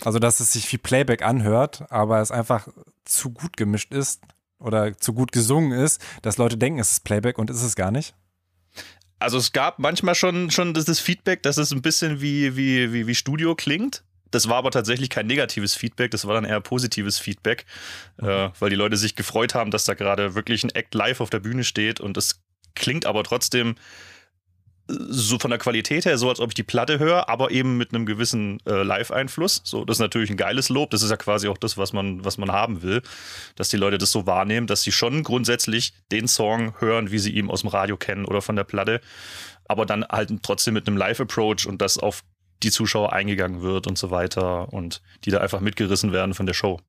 Also, dass es sich wie Playback anhört, aber es einfach zu gut gemischt ist oder zu gut gesungen ist, dass Leute denken, es ist Playback und ist es gar nicht? Also es gab manchmal schon, schon das, das Feedback, dass es ein bisschen wie, wie, wie, wie Studio klingt. Das war aber tatsächlich kein negatives Feedback, das war dann eher positives Feedback, mhm. äh, weil die Leute sich gefreut haben, dass da gerade wirklich ein Act live auf der Bühne steht und es klingt aber trotzdem so von der Qualität her so, als ob ich die Platte höre, aber eben mit einem gewissen äh, Live-Einfluss. So, das ist natürlich ein geiles Lob. Das ist ja quasi auch das, was man, was man haben will, dass die Leute das so wahrnehmen, dass sie schon grundsätzlich den Song hören, wie sie ihn aus dem Radio kennen oder von der Platte, aber dann halt trotzdem mit einem Live-Approach und das auf die Zuschauer eingegangen wird und so weiter und die da einfach mitgerissen werden von der Show.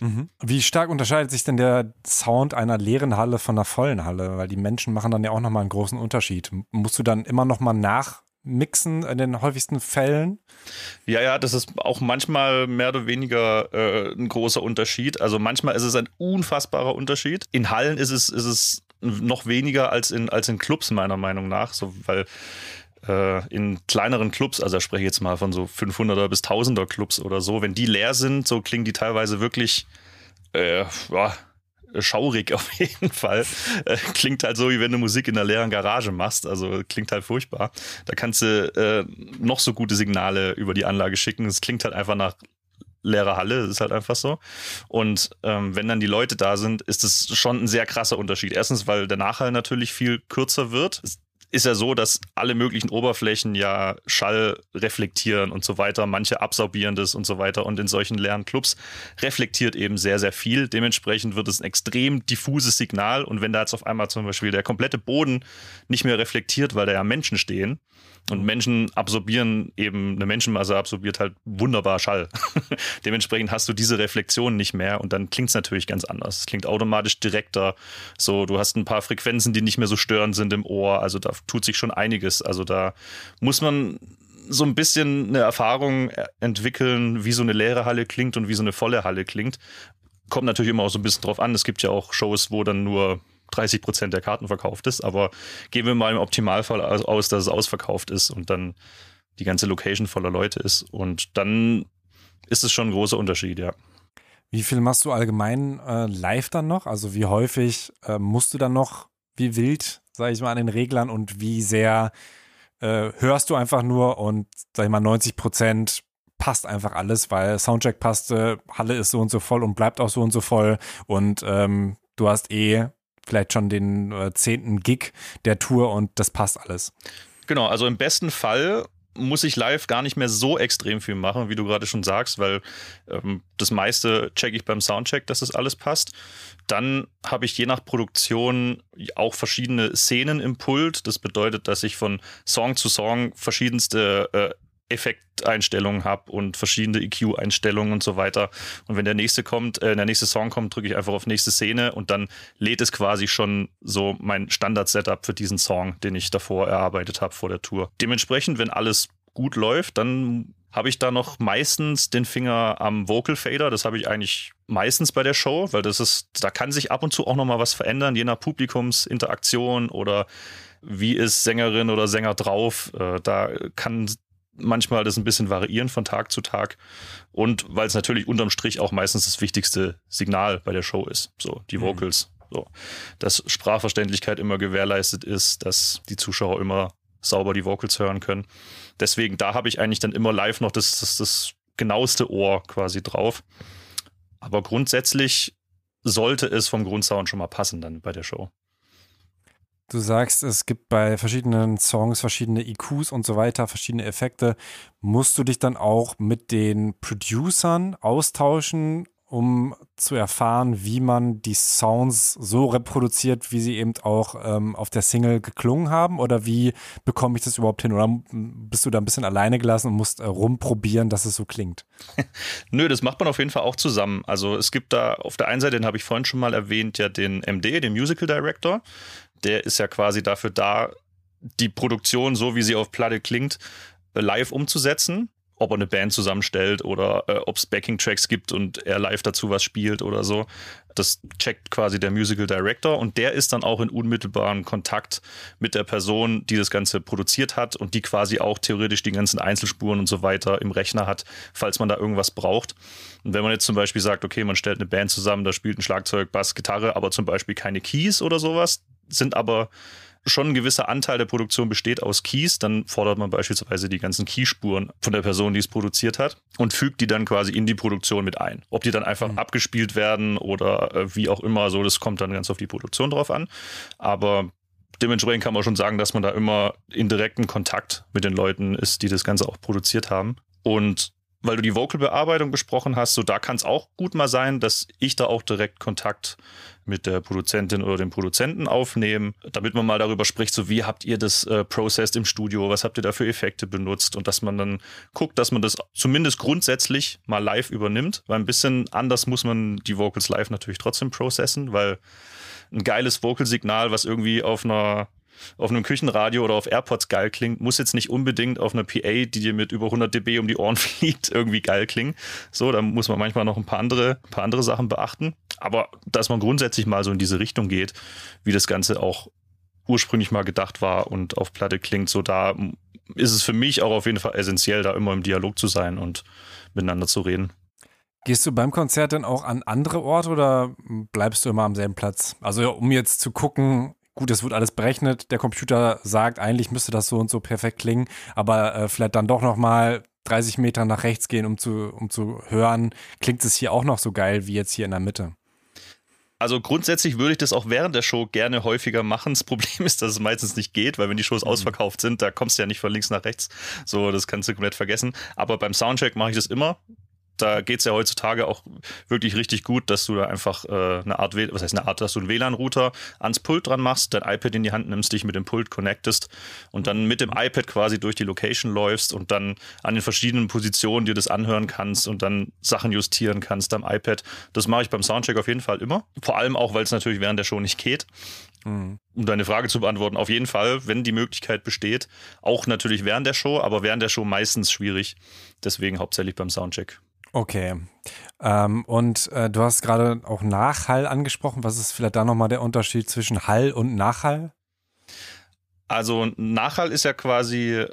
Mhm. Wie stark unterscheidet sich denn der Sound einer leeren Halle von einer vollen Halle? Weil die Menschen machen dann ja auch nochmal einen großen Unterschied. Musst du dann immer nochmal nachmixen in den häufigsten Fällen? Ja, ja, das ist auch manchmal mehr oder weniger äh, ein großer Unterschied. Also manchmal ist es ein unfassbarer Unterschied. In Hallen ist es, ist es noch weniger als in, als in Clubs, meiner Meinung nach. So, weil äh, in kleineren Clubs, also da spreche ich jetzt mal von so 500er bis 1000er Clubs oder so, wenn die leer sind, so klingen die teilweise wirklich, äh, ja, schaurig auf jeden Fall. Äh, klingt halt so, wie wenn du Musik in der leeren Garage machst. Also klingt halt furchtbar. Da kannst du äh, noch so gute Signale über die Anlage schicken. Es klingt halt einfach nach leerer Halle, das ist halt einfach so. Und ähm, wenn dann die Leute da sind, ist es schon ein sehr krasser Unterschied. Erstens, weil der Nachhall natürlich viel kürzer wird. Es ist ja so, dass alle möglichen Oberflächen ja Schall reflektieren und so weiter, manche absorbieren das und so weiter. Und in solchen leeren Clubs reflektiert eben sehr, sehr viel. Dementsprechend wird es ein extrem diffuses Signal. Und wenn da jetzt auf einmal zum Beispiel der komplette Boden nicht mehr reflektiert, weil da ja Menschen stehen, und Menschen absorbieren eben, eine Menschenmasse absorbiert halt wunderbar Schall. Dementsprechend hast du diese Reflexion nicht mehr und dann klingt es natürlich ganz anders. Es klingt automatisch direkter. So, du hast ein paar Frequenzen, die nicht mehr so störend sind im Ohr. Also da tut sich schon einiges. Also da muss man so ein bisschen eine Erfahrung entwickeln, wie so eine leere Halle klingt und wie so eine volle Halle klingt. Kommt natürlich immer auch so ein bisschen drauf an. Es gibt ja auch Shows, wo dann nur 30 Prozent der Karten verkauft ist. Aber gehen wir mal im Optimalfall aus, dass es ausverkauft ist und dann die ganze Location voller Leute ist. Und dann ist es schon ein großer Unterschied, ja. Wie viel machst du allgemein äh, live dann noch? Also wie häufig äh, musst du dann noch, wie wild, sage ich mal, an den Reglern und wie sehr äh, hörst du einfach nur und, sag ich mal, 90 Prozent passt einfach alles, weil Soundcheck passte, Halle ist so und so voll und bleibt auch so und so voll und ähm, du hast eh vielleicht schon den äh, zehnten Gig der Tour und das passt alles. Genau, also im besten Fall muss ich live gar nicht mehr so extrem viel machen, wie du gerade schon sagst, weil ähm, das meiste checke ich beim Soundcheck, dass das alles passt. Dann habe ich je nach Produktion auch verschiedene Szenen im Pult. Das bedeutet, dass ich von Song zu Song verschiedenste äh, Effekteinstellungen habe und verschiedene EQ-Einstellungen und so weiter. Und wenn der nächste kommt, äh, der nächste Song kommt, drücke ich einfach auf nächste Szene und dann lädt es quasi schon so mein Standard-Setup für diesen Song, den ich davor erarbeitet habe vor der Tour. Dementsprechend, wenn alles gut läuft, dann habe ich da noch meistens den Finger am Vocal Fader. Das habe ich eigentlich meistens bei der Show, weil das ist, da kann sich ab und zu auch noch mal was verändern, je nach Publikumsinteraktion oder wie ist Sängerin oder Sänger drauf. Äh, da kann manchmal das ein bisschen variieren von Tag zu Tag. Und weil es natürlich unterm Strich auch meistens das wichtigste Signal bei der Show ist. So, die mhm. Vocals. Mhm. So. Dass Sprachverständlichkeit immer gewährleistet ist, dass die Zuschauer immer sauber die Vocals hören können. Deswegen, da habe ich eigentlich dann immer live noch das, das, das genaueste Ohr quasi drauf. Aber grundsätzlich sollte es vom Grundsound schon mal passen dann bei der Show. Du sagst, es gibt bei verschiedenen Songs verschiedene IQs und so weiter, verschiedene Effekte. Musst du dich dann auch mit den Producern austauschen, um zu erfahren, wie man die Sounds so reproduziert, wie sie eben auch ähm, auf der Single geklungen haben? Oder wie bekomme ich das überhaupt hin? Oder bist du da ein bisschen alleine gelassen und musst äh, rumprobieren, dass es so klingt? Nö, das macht man auf jeden Fall auch zusammen. Also es gibt da auf der einen Seite, den habe ich vorhin schon mal erwähnt, ja den MD, den Musical Director der ist ja quasi dafür da, die Produktion, so wie sie auf Platte klingt, live umzusetzen. Ob er eine Band zusammenstellt oder äh, ob es Backing-Tracks gibt und er live dazu was spielt oder so. Das checkt quasi der Musical Director und der ist dann auch in unmittelbarem Kontakt mit der Person, die das Ganze produziert hat und die quasi auch theoretisch die ganzen Einzelspuren und so weiter im Rechner hat, falls man da irgendwas braucht. Und wenn man jetzt zum Beispiel sagt, okay, man stellt eine Band zusammen, da spielt ein Schlagzeug, Bass, Gitarre, aber zum Beispiel keine Keys oder sowas, sind aber schon ein gewisser Anteil der Produktion besteht aus Keys, dann fordert man beispielsweise die ganzen Keyspuren von der Person, die es produziert hat und fügt die dann quasi in die Produktion mit ein. Ob die dann einfach mhm. abgespielt werden oder äh, wie auch immer, so, das kommt dann ganz auf die Produktion drauf an. Aber dementsprechend kann man schon sagen, dass man da immer in direktem Kontakt mit den Leuten ist, die das Ganze auch produziert haben. Und weil du die Vocal-Bearbeitung besprochen hast, so da kann es auch gut mal sein, dass ich da auch direkt Kontakt mit der Produzentin oder dem Produzenten aufnehme, damit man mal darüber spricht, so wie habt ihr das äh, processed im Studio, was habt ihr da für Effekte benutzt und dass man dann guckt, dass man das zumindest grundsätzlich mal live übernimmt, weil ein bisschen anders muss man die Vocals live natürlich trotzdem processen, weil ein geiles Vocalsignal, was irgendwie auf einer auf einem Küchenradio oder auf AirPods geil klingt, muss jetzt nicht unbedingt auf einer PA, die dir mit über 100 dB um die Ohren fliegt, irgendwie geil klingen. So, da muss man manchmal noch ein paar andere, ein paar andere Sachen beachten. Aber dass man grundsätzlich mal so in diese Richtung geht, wie das Ganze auch ursprünglich mal gedacht war und auf Platte klingt, so da ist es für mich auch auf jeden Fall essentiell, da immer im Dialog zu sein und miteinander zu reden. Gehst du beim Konzert dann auch an andere Orte oder bleibst du immer am selben Platz? Also um jetzt zu gucken, gut, es wird alles berechnet, der Computer sagt, eigentlich müsste das so und so perfekt klingen, aber äh, vielleicht dann doch nochmal 30 Meter nach rechts gehen, um zu, um zu hören, klingt es hier auch noch so geil wie jetzt hier in der Mitte. Also grundsätzlich würde ich das auch während der Show gerne häufiger machen. Das Problem ist, dass es meistens nicht geht, weil wenn die Shows mhm. ausverkauft sind, da kommst du ja nicht von links nach rechts. So, das kannst du komplett vergessen. Aber beim Soundcheck mache ich das immer da geht es ja heutzutage auch wirklich richtig gut, dass du da einfach äh, eine Art, was heißt eine Art, dass du einen WLAN-Router ans Pult dran machst, dein iPad in die Hand nimmst, dich mit dem Pult connectest und dann mit dem iPad quasi durch die Location läufst und dann an den verschiedenen Positionen dir das anhören kannst und dann Sachen justieren kannst am iPad. Das mache ich beim Soundcheck auf jeden Fall immer. Vor allem auch, weil es natürlich während der Show nicht geht. Mhm. Um deine Frage zu beantworten, auf jeden Fall, wenn die Möglichkeit besteht. Auch natürlich während der Show, aber während der Show meistens schwierig. Deswegen hauptsächlich beim Soundcheck. Okay. Ähm, und äh, du hast gerade auch Nachhall angesprochen. Was ist vielleicht da nochmal der Unterschied zwischen Hall und Nachhall? Also Nachhall ist ja quasi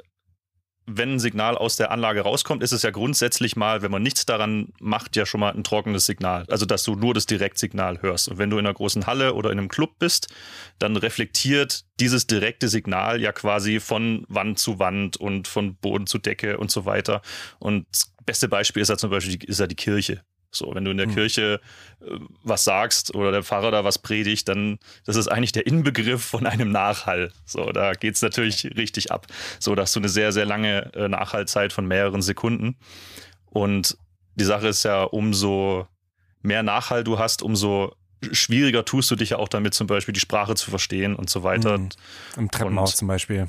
wenn ein Signal aus der Anlage rauskommt, ist es ja grundsätzlich mal, wenn man nichts daran macht, ja schon mal ein trockenes Signal. Also, dass du nur das Direktsignal hörst. Und wenn du in einer großen Halle oder in einem Club bist, dann reflektiert dieses direkte Signal ja quasi von Wand zu Wand und von Boden zu Decke und so weiter. Und das beste Beispiel ist ja zum Beispiel die, ist ja die Kirche. So, wenn du in der mhm. Kirche äh, was sagst oder der Pfarrer da was predigt, dann das ist eigentlich der Inbegriff von einem Nachhall. So, da geht es natürlich richtig ab. So, dass du eine sehr, sehr lange äh, Nachhallzeit von mehreren Sekunden. Und die Sache ist ja, umso mehr Nachhall du hast, umso schwieriger tust du dich ja auch damit, zum Beispiel die Sprache zu verstehen und so weiter. Mhm. Im Treppenhaus und, zum Beispiel.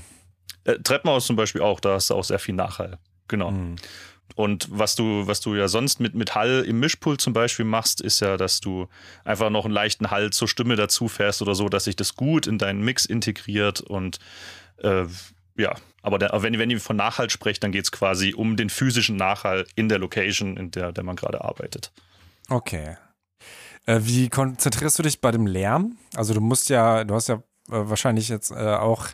Äh, Treppenhaus zum Beispiel auch, da hast du auch sehr viel Nachhall. Genau. Mhm. Und was du, was du ja sonst mit, mit Hall im Mischpult zum Beispiel machst, ist ja, dass du einfach noch einen leichten Hall zur Stimme dazu fährst oder so, dass sich das gut in deinen Mix integriert und äh, ja, aber der, wenn, wenn ihr von Nachhall sprecht, dann geht es quasi um den physischen Nachhall in der Location, in der, der man gerade arbeitet. Okay. Äh, wie konzentrierst du dich bei dem Lärm? Also du musst ja, du hast ja äh, wahrscheinlich jetzt äh, auch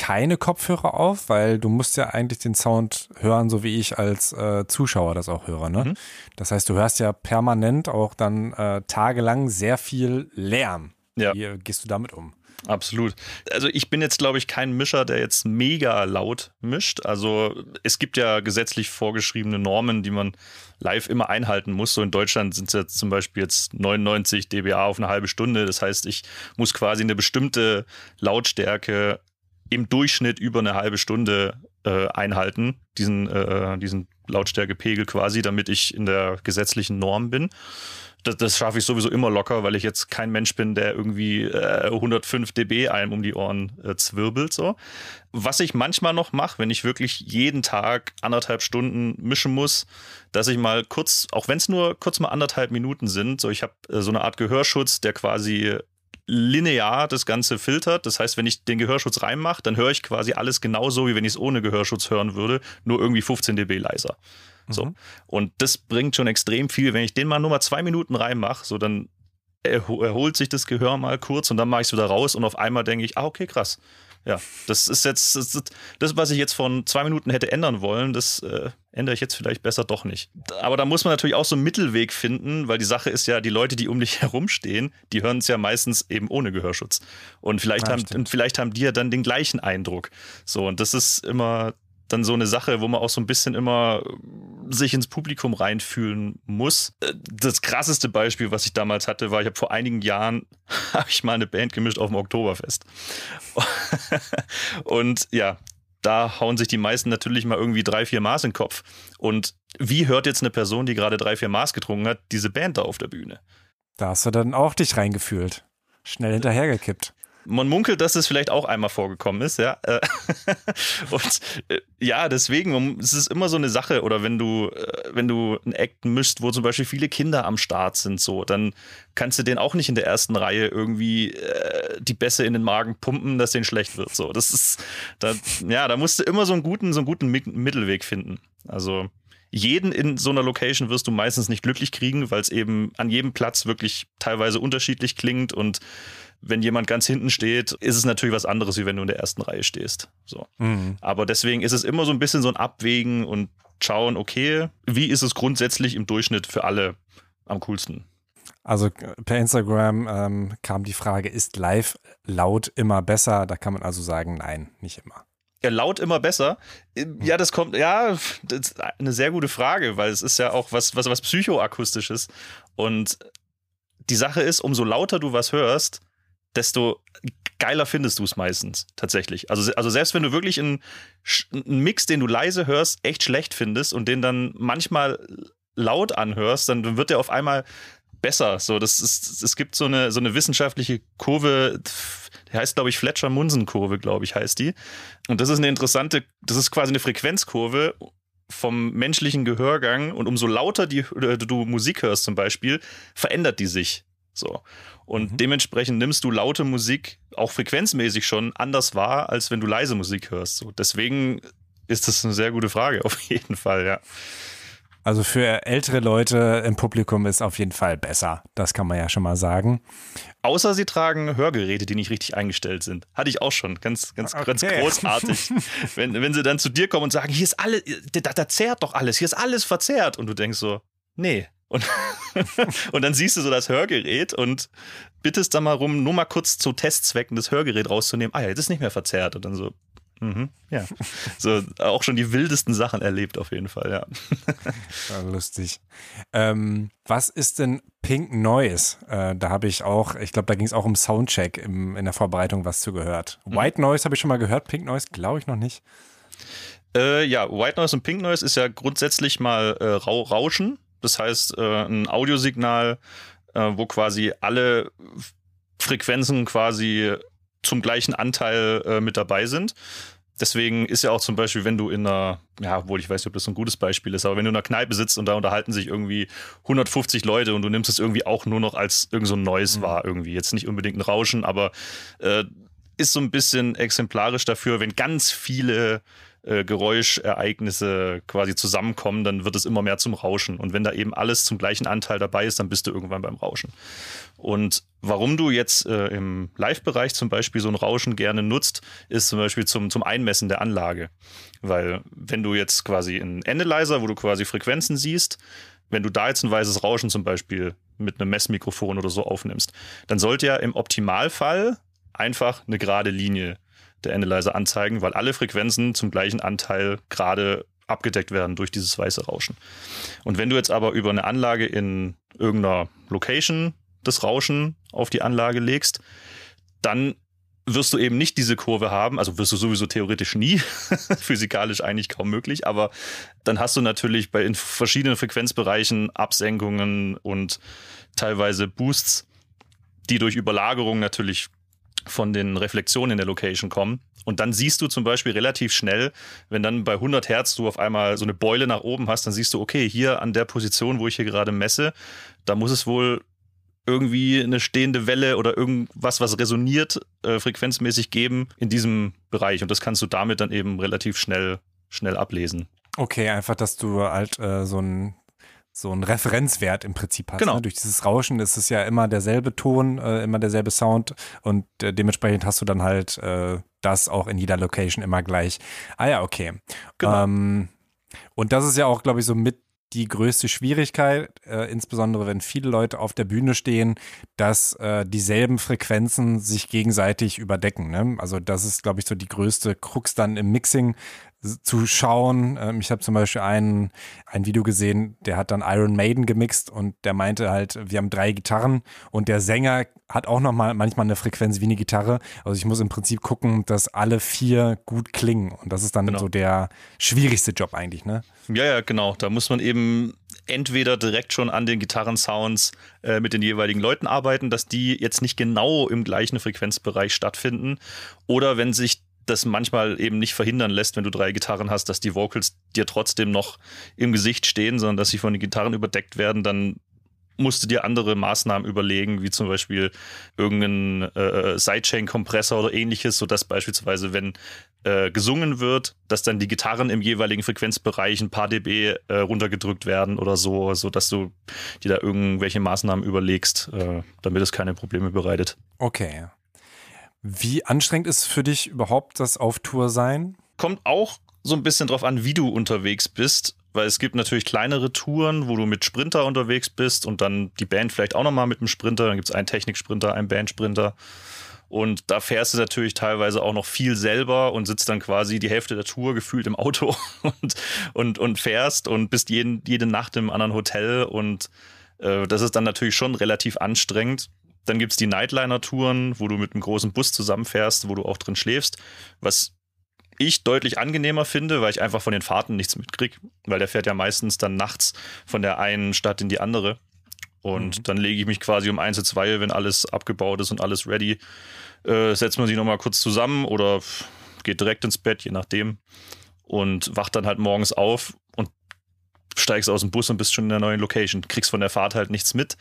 keine Kopfhörer auf, weil du musst ja eigentlich den Sound hören, so wie ich als äh, Zuschauer das auch höre. Ne? Mhm. Das heißt, du hörst ja permanent auch dann äh, tagelang sehr viel Lärm. Ja. Wie gehst du damit um? Absolut. Also ich bin jetzt, glaube ich, kein Mischer, der jetzt mega laut mischt. Also es gibt ja gesetzlich vorgeschriebene Normen, die man live immer einhalten muss. So in Deutschland sind es jetzt zum Beispiel jetzt 99 dBA auf eine halbe Stunde. Das heißt, ich muss quasi eine bestimmte Lautstärke im Durchschnitt über eine halbe Stunde äh, einhalten, diesen, äh, diesen Lautstärkepegel quasi, damit ich in der gesetzlichen Norm bin das, das schaffe ich sowieso immer locker, weil ich jetzt kein Mensch bin, der irgendwie äh, 105 dB einem um die Ohren äh, zwirbelt. So. Was ich manchmal noch mache, wenn ich wirklich jeden Tag anderthalb Stunden mischen muss, dass ich mal kurz, auch wenn es nur kurz mal anderthalb Minuten sind, so ich habe äh, so eine Art Gehörschutz, der quasi linear das Ganze filtert. Das heißt, wenn ich den Gehörschutz reinmache, dann höre ich quasi alles genauso, wie wenn ich es ohne Gehörschutz hören würde, nur irgendwie 15 dB leiser. So. Mhm. Und das bringt schon extrem viel. Wenn ich den mal nur mal zwei Minuten reinmache, so dann erholt sich das Gehör mal kurz und dann mache ich es wieder raus und auf einmal denke ich, ah, okay, krass. Ja, das ist jetzt das, das, was ich jetzt von zwei Minuten hätte ändern wollen, das äh, ändere ich jetzt vielleicht besser doch nicht. Aber da muss man natürlich auch so einen Mittelweg finden, weil die Sache ist ja, die Leute, die um dich herumstehen, die hören es ja meistens eben ohne Gehörschutz. Und vielleicht, ja, haben, und vielleicht haben die ja dann den gleichen Eindruck. So, und das ist immer dann so eine Sache, wo man auch so ein bisschen immer sich ins Publikum reinfühlen muss. Äh, das krasseste Beispiel, was ich damals hatte, war, ich habe vor einigen Jahren habe ich mal eine Band gemischt auf dem Oktoberfest. Und ja, da hauen sich die meisten natürlich mal irgendwie drei, vier Maß in den Kopf. Und wie hört jetzt eine Person, die gerade drei, vier Maß getrunken hat, diese Band da auf der Bühne? Da hast du dann auch dich reingefühlt. Schnell hinterhergekippt. Man munkelt, dass es vielleicht auch einmal vorgekommen ist, ja. Äh, und äh, ja, deswegen, es ist immer so eine Sache, oder wenn du, äh, wenn du einen Act mischst, wo zum Beispiel viele Kinder am Start sind, so, dann kannst du den auch nicht in der ersten Reihe irgendwie die Bässe in den Magen pumpen, dass denen schlecht wird. So, das ist, da, ja, da musst du immer so einen guten, so einen guten Mittelweg finden. Also jeden in so einer Location wirst du meistens nicht glücklich kriegen, weil es eben an jedem Platz wirklich teilweise unterschiedlich klingt und wenn jemand ganz hinten steht, ist es natürlich was anderes, wie wenn du in der ersten Reihe stehst. So. Mhm. Aber deswegen ist es immer so ein bisschen so ein Abwägen und schauen, okay, wie ist es grundsätzlich im Durchschnitt für alle am coolsten? Also per Instagram ähm, kam die Frage, ist live laut immer besser? Da kann man also sagen, nein, nicht immer. Ja, laut immer besser. Ja, das kommt, ja, das ist eine sehr gute Frage, weil es ist ja auch was, was, was psychoakustisches. Und die Sache ist, umso lauter du was hörst, desto geiler findest du es meistens tatsächlich. Also, also selbst wenn du wirklich einen, einen Mix, den du leise hörst, echt schlecht findest und den dann manchmal laut anhörst, dann wird der auf einmal besser. So, das ist, es gibt so eine, so eine wissenschaftliche Kurve, die heißt, glaube ich, Fletcher-Munsen-Kurve, glaube ich, heißt die. Und das ist eine interessante, das ist quasi eine Frequenzkurve vom menschlichen Gehörgang und umso lauter die, du Musik hörst zum Beispiel, verändert die sich. So. Und mhm. dementsprechend nimmst du laute Musik auch frequenzmäßig schon anders wahr, als wenn du leise Musik hörst. So. Deswegen ist das eine sehr gute Frage, auf jeden Fall, ja. Also für ältere Leute im Publikum ist auf jeden Fall besser. Das kann man ja schon mal sagen. Außer sie tragen Hörgeräte, die nicht richtig eingestellt sind. Hatte ich auch schon. Ganz, ganz, okay. ganz großartig. wenn, wenn sie dann zu dir kommen und sagen, hier ist alles, da, da zerrt doch alles, hier ist alles verzerrt. Und du denkst so, nee, und, und dann siehst du so das Hörgerät und bittest da mal rum, nur mal kurz zu Testzwecken das Hörgerät rauszunehmen. Ah ja, jetzt ist nicht mehr verzerrt. Und dann so, mhm, ja. So auch schon die wildesten Sachen erlebt auf jeden Fall, ja. ja lustig. Ähm, was ist denn Pink Noise? Äh, da habe ich auch, ich glaube, da ging es auch um Soundcheck im, in der Vorbereitung was zu gehört. Mhm. White Noise habe ich schon mal gehört, Pink Noise glaube ich noch nicht. Äh, ja, White Noise und Pink Noise ist ja grundsätzlich mal äh, Rauschen. Das heißt, äh, ein Audiosignal, äh, wo quasi alle Frequenzen quasi zum gleichen Anteil äh, mit dabei sind. Deswegen ist ja auch zum Beispiel, wenn du in einer, ja, obwohl ich weiß nicht, ob das ein gutes Beispiel ist, aber wenn du in einer Kneipe sitzt und da unterhalten sich irgendwie 150 Leute und du nimmst es irgendwie auch nur noch als irgend so ein Neues mhm. wahr, irgendwie. Jetzt nicht unbedingt ein Rauschen, aber äh, ist so ein bisschen exemplarisch dafür, wenn ganz viele äh, Geräuschereignisse quasi zusammenkommen, dann wird es immer mehr zum Rauschen. Und wenn da eben alles zum gleichen Anteil dabei ist, dann bist du irgendwann beim Rauschen. Und warum du jetzt äh, im Live-Bereich zum Beispiel so ein Rauschen gerne nutzt, ist zum Beispiel zum, zum Einmessen der Anlage. Weil wenn du jetzt quasi einen Endelizer, wo du quasi Frequenzen siehst, wenn du da jetzt ein weißes Rauschen zum Beispiel mit einem Messmikrofon oder so aufnimmst, dann sollte ja im Optimalfall einfach eine gerade Linie der Analyzer anzeigen, weil alle Frequenzen zum gleichen Anteil gerade abgedeckt werden durch dieses weiße Rauschen. Und wenn du jetzt aber über eine Anlage in irgendeiner Location das Rauschen auf die Anlage legst, dann wirst du eben nicht diese Kurve haben, also wirst du sowieso theoretisch nie, physikalisch eigentlich kaum möglich, aber dann hast du natürlich bei in verschiedenen Frequenzbereichen Absenkungen und teilweise Boosts, die durch Überlagerung natürlich von den Reflexionen in der Location kommen. Und dann siehst du zum Beispiel relativ schnell, wenn dann bei 100 Hertz du auf einmal so eine Beule nach oben hast, dann siehst du, okay, hier an der Position, wo ich hier gerade messe, da muss es wohl irgendwie eine stehende Welle oder irgendwas, was resoniert, äh, frequenzmäßig geben in diesem Bereich. Und das kannst du damit dann eben relativ schnell, schnell ablesen. Okay, einfach, dass du halt äh, so ein so ein Referenzwert im Prinzip hast. Genau. Ne? Durch dieses Rauschen ist es ja immer derselbe Ton, äh, immer derselbe Sound und äh, dementsprechend hast du dann halt äh, das auch in jeder Location immer gleich. Ah ja, okay. Genau. Ähm, und das ist ja auch, glaube ich, so mit die größte Schwierigkeit, äh, insbesondere wenn viele Leute auf der Bühne stehen, dass äh, dieselben Frequenzen sich gegenseitig überdecken. Ne? Also das ist, glaube ich, so die größte Krux dann im Mixing, zu schauen. Ähm, ich habe zum Beispiel ein, ein Video gesehen, der hat dann Iron Maiden gemixt und der meinte halt, wir haben drei Gitarren und der Sänger hat auch noch mal manchmal eine Frequenz wie eine Gitarre. Also ich muss im Prinzip gucken, dass alle vier gut klingen und das ist dann Genau. so der schwierigste Job eigentlich, ne? Ja, ja, genau. Da muss man eben entweder direkt schon an den Gitarrensounds äh, mit den jeweiligen Leuten arbeiten, dass die jetzt nicht genau im gleichen Frequenzbereich stattfinden. Oder wenn sich das manchmal eben nicht verhindern lässt, wenn du drei Gitarren hast, dass die Vocals dir trotzdem noch im Gesicht stehen, sondern dass sie von den Gitarren überdeckt werden, dann musst du dir andere Maßnahmen überlegen, wie zum Beispiel irgendeinen äh, Sidechain-Kompressor oder ähnliches, sodass beispielsweise, wenn äh, gesungen wird, dass dann die Gitarren im jeweiligen Frequenzbereich ein paar dB äh, runtergedrückt werden oder so, sodass du dir da irgendwelche Maßnahmen überlegst, äh, damit es keine Probleme bereitet. Okay. Wie anstrengend ist für dich überhaupt das Auf Tour sein? Kommt auch so ein bisschen drauf an, wie du unterwegs bist, weil es gibt natürlich kleinere Touren, wo du mit Sprinter unterwegs bist und dann die Band vielleicht auch nochmal mit einem Sprinter. Dann gibt es einen Techniksprinter, einen Bandsprinter. Und da fährst du natürlich teilweise auch noch viel selber und sitzt dann quasi die Hälfte der Tour gefühlt im Auto und, und, und fährst und bist jeden, jede Nacht im anderen Hotel. Und äh, das ist dann natürlich schon relativ anstrengend. Dann gibt's die Nightliner-Touren, wo du mit einem großen Bus zusammenfährst, wo du auch drin schläfst, was ich deutlich angenehmer finde, weil ich einfach von den Fahrten nichts mitkrieg, weil der fährt ja meistens dann nachts von der einen Stadt in die andere. Und Mhm. dann lege ich mich quasi um eins, zwei, wenn alles abgebaut ist und alles ready, äh, setzt man sich nochmal kurz zusammen oder geht direkt ins Bett, je nachdem. Und wacht dann halt morgens auf und steigst aus dem Bus und bist schon in der neuen Location. Kriegst von der Fahrt halt nichts mit.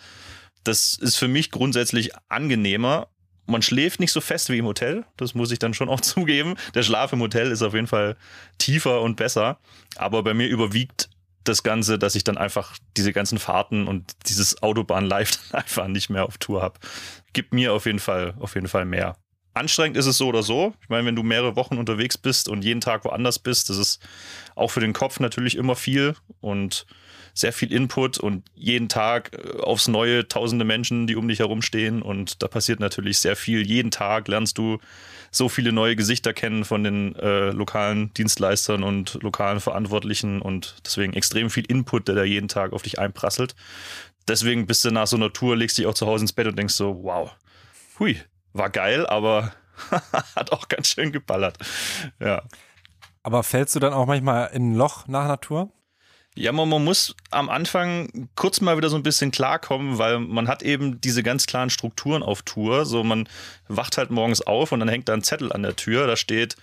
Das ist für mich grundsätzlich angenehmer. Man schläft nicht so fest wie im Hotel, das muss ich dann schon auch zugeben. Der Schlaf im Hotel ist auf jeden Fall tiefer und besser. Aber bei mir überwiegt das Ganze, dass ich dann einfach diese ganzen Fahrten und dieses Autobahn-Live dann einfach nicht mehr auf Tour habe. Gibt mir auf jeden Fall, auf jeden Fall mehr. Anstrengend ist es so oder so. Ich meine, wenn du mehrere Wochen unterwegs bist und jeden Tag woanders bist, das ist auch für den Kopf natürlich immer viel und sehr viel Input und jeden Tag äh, aufs Neue tausende Menschen, die um dich herumstehen und da passiert natürlich sehr viel. Jeden Tag lernst du so viele neue Gesichter kennen von den äh, lokalen Dienstleistern und lokalen Verantwortlichen und deswegen extrem viel Input, der da jeden Tag auf dich einprasselt. Deswegen bist du nach so einer Tour, legst dich auch zu Hause ins Bett und denkst so, wow, hui, war geil, aber hat auch ganz schön geballert. Ja. Aber fällst du dann auch manchmal in ein Loch nach Tour? Ja, man, man muss am Anfang kurz mal wieder so ein bisschen klarkommen, weil man hat eben diese ganz klaren Strukturen auf Tour. So, man wacht halt morgens auf und dann hängt da ein Zettel an der Tür. Da steht,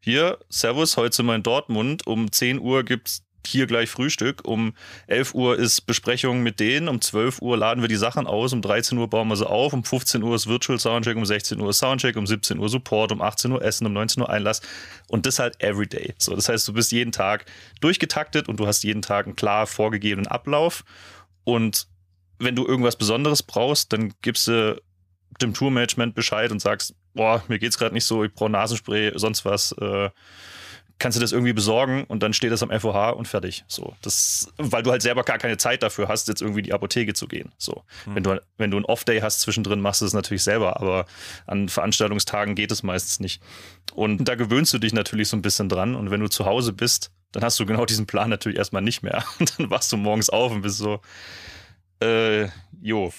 hier, Servus, heute sind wir in Dortmund. Um 10 Uhr gibt's hier gleich Frühstück. Um 11 Uhr ist Besprechung mit denen. Um 12 Uhr laden wir die Sachen aus. Um 13 Uhr bauen wir sie auf. Um 15 Uhr ist Virtual Soundcheck. Um 16 Uhr ist Soundcheck. Um 17 Uhr Support. Um 18 Uhr Essen. Um 19 Uhr Einlass. Und das halt everyday. So, das heißt, du bist jeden Tag durchgetaktet und du hast jeden Tag einen klar vorgegebenen Ablauf. Und wenn du irgendwas Besonderes brauchst, dann gibst du dem Tourmanagement Bescheid und sagst, boah, mir geht's gerade nicht so, ich brauche Nasenspray, sonst was. Äh, kannst du das irgendwie besorgen und dann steht das am FOH und fertig. So, das, weil du halt selber gar keine Zeit dafür hast, jetzt irgendwie in die Apotheke zu gehen. So, mhm. wenn du, wenn du einen Off-Day hast zwischendrin, machst du es natürlich selber, aber an Veranstaltungstagen geht es meistens nicht. Und da gewöhnst du dich natürlich so ein bisschen dran. Und wenn du zu Hause bist, dann hast du genau diesen Plan natürlich erstmal nicht mehr. Und dann wachst du morgens auf und bist so, äh, jo,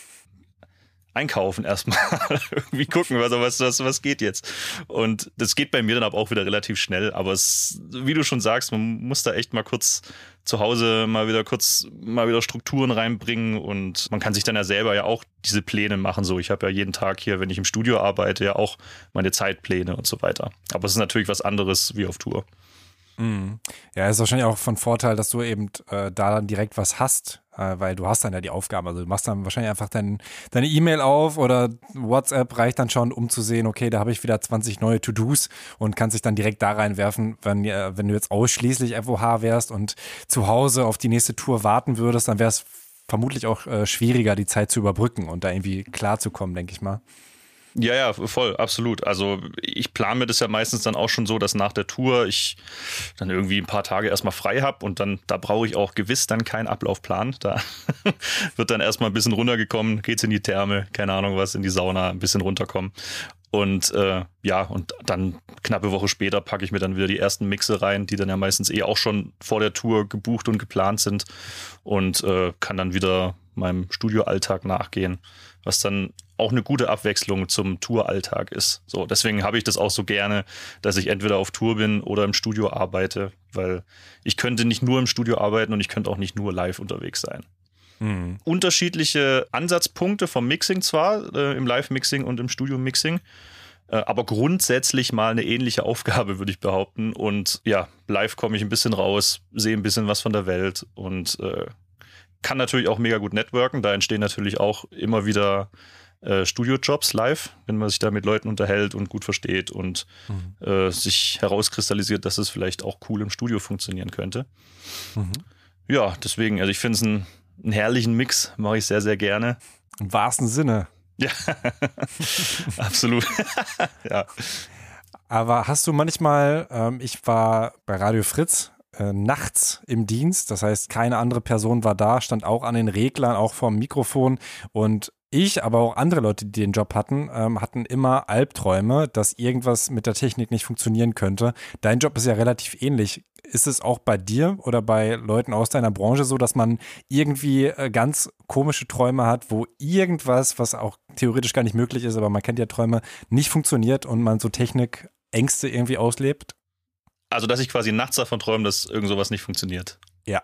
einkaufen erstmal. Irgendwie gucken, was, was, was, was geht jetzt. Und das geht bei mir dann aber auch wieder relativ schnell. Aber es, wie du schon sagst, man muss da echt mal kurz zu Hause mal wieder kurz mal wieder Strukturen reinbringen und man kann sich dann ja selber ja auch diese Pläne machen. So, ich habe ja jeden Tag hier, wenn ich im Studio arbeite, ja auch meine Zeitpläne und so weiter. Aber es ist natürlich was anderes wie auf Tour. Mhm. Ja, ist wahrscheinlich auch von Vorteil, dass du eben äh, da dann direkt was hast, äh, weil du hast dann ja die Aufgaben. Also du machst dann wahrscheinlich einfach dein, deine E-Mail auf oder WhatsApp reicht dann schon, um zu sehen, okay, da habe ich wieder 20 neue To-Dos und kannst dich dann direkt da reinwerfen. Wenn, äh, wenn du jetzt ausschließlich FOH wärst und zu Hause auf die nächste Tour warten würdest, dann wäre es vermutlich auch äh, schwieriger, die Zeit zu überbrücken und da irgendwie klarzukommen, denke ich mal. Ja, ja, voll, absolut. Also ich plane mir das ja meistens dann auch schon so, dass nach der Tour ich dann irgendwie ein paar Tage erstmal frei habe und dann, da brauche ich auch gewiss dann keinen Ablaufplan. Da wird dann erstmal ein bisschen runtergekommen, geht's in die Therme, keine Ahnung was, in die Sauna, ein bisschen runterkommen. Und äh, ja, und dann knappe Woche später packe ich mir dann wieder die ersten Mixe rein, die dann ja meistens eh auch schon vor der Tour gebucht und geplant sind und äh, kann dann wieder meinem Studioalltag nachgehen, was dann auch eine gute Abwechslung zum Touralltag ist. So, deswegen habe ich das auch so gerne, dass ich entweder auf Tour bin oder im Studio arbeite, weil ich könnte nicht nur im Studio arbeiten und ich könnte auch nicht nur live unterwegs sein. Mhm. Unterschiedliche Ansatzpunkte vom Mixing zwar, äh, im Live-Mixing und im Studio-Mixing, äh, aber grundsätzlich mal eine ähnliche Aufgabe, würde ich behaupten. Und ja, live komme ich ein bisschen raus, sehe ein bisschen was von der Welt und äh, kann natürlich auch mega gut networken. Da entstehen natürlich auch immer wieder äh, Studiojobs live, wenn man sich da mit Leuten unterhält und gut versteht und mhm. äh, sich herauskristallisiert, dass es vielleicht auch cool im Studio funktionieren könnte. Mhm. Ja, deswegen, also ich finde es einen, einen herrlichen Mix, mache ich sehr, sehr gerne. Im wahrsten Sinne. Ja, absolut. ja. Aber hast du manchmal, ähm, ich war bei Radio Fritz äh, nachts im Dienst, das heißt, keine andere Person war da, stand auch an den Reglern, auch vorm Mikrofon und ich, aber auch andere Leute, die den Job hatten, ähm, hatten immer Albträume, dass irgendwas mit der Technik nicht funktionieren könnte. Dein Job ist ja relativ ähnlich. Ist es auch bei dir oder bei Leuten aus deiner Branche so, dass man irgendwie äh, ganz komische Träume hat, wo irgendwas, was auch theoretisch gar nicht möglich ist, aber man kennt ja Träume, nicht funktioniert und man so Technikängste irgendwie auslebt? Also, dass ich quasi nachts davon träume, dass irgend sowas nicht funktioniert. Ja.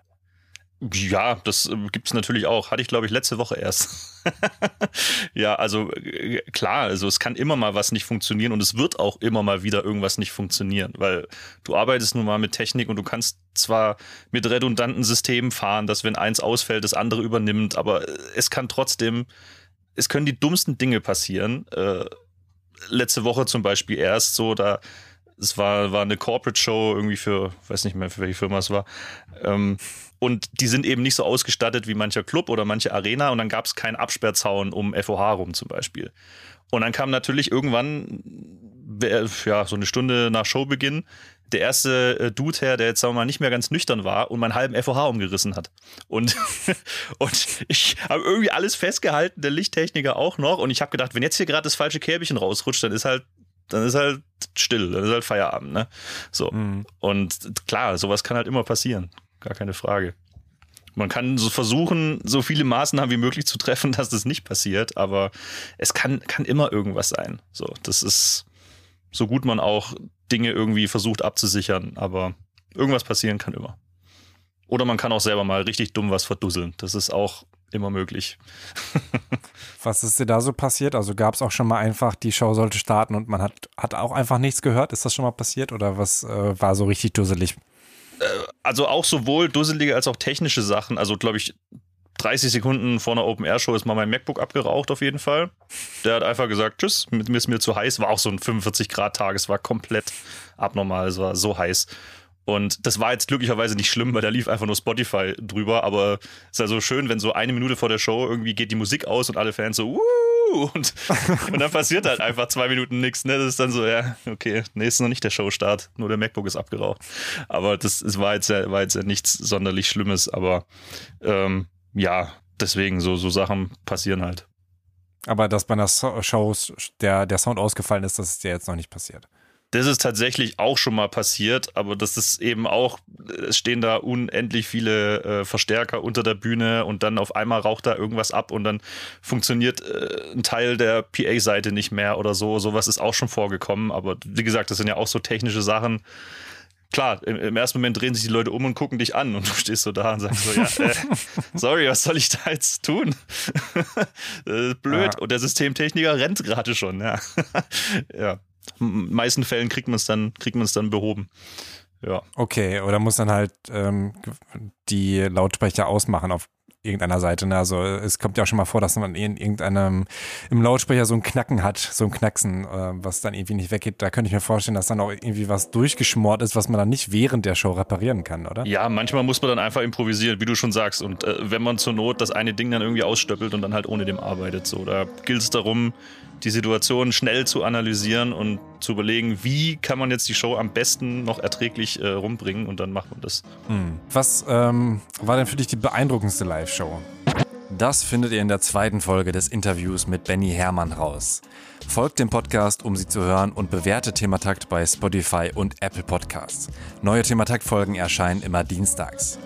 Ja, das äh, gibt es natürlich auch. Hatte ich, glaube ich, letzte Woche erst. ja, also äh, klar, also es kann immer mal was nicht funktionieren und es wird auch immer mal wieder irgendwas nicht funktionieren, weil du arbeitest nun mal mit Technik und du kannst zwar mit redundanten Systemen fahren, dass wenn eins ausfällt, das andere übernimmt, aber äh, es kann trotzdem, es können die dummsten Dinge passieren. Äh, letzte Woche zum Beispiel erst so, da es war, war eine Corporate Show irgendwie für, weiß nicht mehr, für welche Firma es war. Ähm, und die sind eben nicht so ausgestattet wie mancher Club oder manche Arena und dann gab es keinen Absperrzaun um FOH rum zum Beispiel. Und dann kam natürlich irgendwann, ja, so eine Stunde nach Showbeginn, der erste äh, Dude her, der jetzt sagen wir mal nicht mehr ganz nüchtern war und meinen halben FOH umgerissen hat. Und, und ich habe irgendwie alles festgehalten, der Lichttechniker auch noch. Und ich habe gedacht, wenn jetzt hier gerade das falsche Kärbchen rausrutscht, dann ist halt dann ist halt still, dann ist halt Feierabend, ne? So. Mhm. Und klar, sowas kann halt immer passieren. Gar keine Frage. Man kann so versuchen, so viele Maßnahmen wie möglich zu treffen, dass das nicht passiert, aber es kann, kann immer irgendwas sein. So, das ist so gut man auch Dinge irgendwie versucht abzusichern, aber irgendwas passieren kann immer. Oder man kann auch selber mal richtig dumm was verdusseln. Das ist auch immer möglich. Was ist dir da so passiert? Also gab es auch schon mal einfach, die Show sollte starten und man hat, hat auch einfach nichts gehört? Ist das schon mal passiert oder was äh, war so richtig dusselig? Äh, also auch sowohl dusselige als auch technische Sachen. Also glaube ich, 30 Sekunden vor einer Open-Air-Show ist mal mein MacBook abgeraucht auf jeden Fall. Der hat einfach gesagt, tschüss, mir ist mir zu heiß. War auch so ein 45 Grad Tag, es war komplett abnormal, es war so heiß. Und das war jetzt glücklicherweise nicht schlimm, weil da lief einfach nur Spotify drüber. Aber es ist also schön, wenn so eine Minute vor der Show irgendwie geht die Musik aus und alle Fans so, Wuh! und, und dann passiert halt einfach zwei Minuten nichts. Ne? Das ist dann so, ja, okay, nee, ist noch nicht der Showstart, nur der MacBook ist abgeraucht. Aber das, das war, jetzt ja, war jetzt ja nichts sonderlich Schlimmes. Aber ähm, ja, deswegen, so, so Sachen passieren halt. Aber dass bei einer Show der, der Sound ausgefallen ist, das ist ja jetzt noch nicht passiert. Das ist tatsächlich auch schon mal passiert, aber das ist eben auch, es stehen da unendlich viele äh, Verstärker unter der Bühne und dann auf einmal raucht da irgendwas ab und dann funktioniert äh, ein Teil der PA-Seite nicht mehr oder so. Sowas ist auch schon vorgekommen, aber wie gesagt, das sind ja auch so technische Sachen. Klar, im, im ersten Moment drehen sich die Leute um und gucken dich an und du stehst so da und sagst so, ja, äh, sorry, was soll ich da jetzt tun? blöd. Ja. Und der Systemtechniker rennt gerade schon, ja. ja meisten Fällen kriegt man es dann, kriegt man es dann behoben. Ja. Okay, oder muss dann halt ähm, die Lautsprecher ausmachen auf irgendeiner Seite. Ne? Also es kommt ja auch schon mal vor, dass man in irgendeinem im Lautsprecher so ein Knacken hat, so ein Knacksen, äh, was dann irgendwie nicht weggeht. Da könnte ich mir vorstellen, dass dann auch irgendwie was durchgeschmort ist, was man dann nicht während der Show reparieren kann, oder? Ja, manchmal muss man dann einfach improvisieren, wie du schon sagst. Und äh, wenn man zur Not das eine Ding dann irgendwie ausstöppelt und dann halt ohne dem arbeitet, so, da gilt es darum, die Situation schnell zu analysieren und zu überlegen, wie kann man jetzt die Show am besten noch erträglich äh, rumbringen und dann macht man das. Hm. Was ähm, war denn für dich die beeindruckendste Live-Show? Das findet ihr in der zweiten Folge des Interviews mit Benny Hermann raus. Folgt dem Podcast, um sie zu hören und bewertet Thematakt bei Spotify und Apple Podcasts. Neue Thematakt-Folgen erscheinen immer dienstags.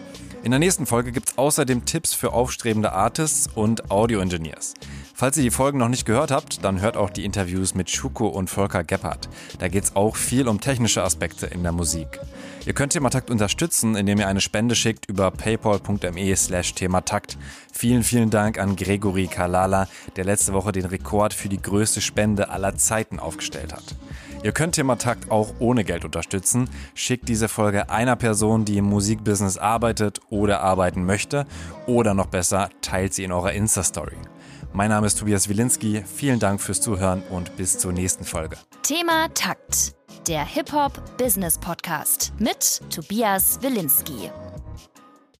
In der nächsten Folge gibt es außerdem Tipps für aufstrebende Artists und Audio-Engineers. Falls ihr die Folgen noch nicht gehört habt, dann hört auch die Interviews mit Schuko und Volker Gebhardt. Da geht es auch viel um technische Aspekte in der Musik. Ihr könnt Thematakt unterstützen, indem ihr eine Spende schickt über paypal.me slash thematakt. Vielen, vielen Dank an Gregory Kalala, der letzte Woche den Rekord für die größte Spende aller Zeiten aufgestellt hat. Ihr könnt Thematakt auch ohne Geld unterstützen. Schickt diese Folge einer Person, die im Musikbusiness arbeitet oder arbeiten möchte. Oder noch besser, teilt sie in eurer Insta-Story. Mein Name ist Tobias Wilinski. Vielen Dank fürs Zuhören und bis zur nächsten Folge. Thema Takt, der Hip-Hop-Business-Podcast mit Tobias Wilinski.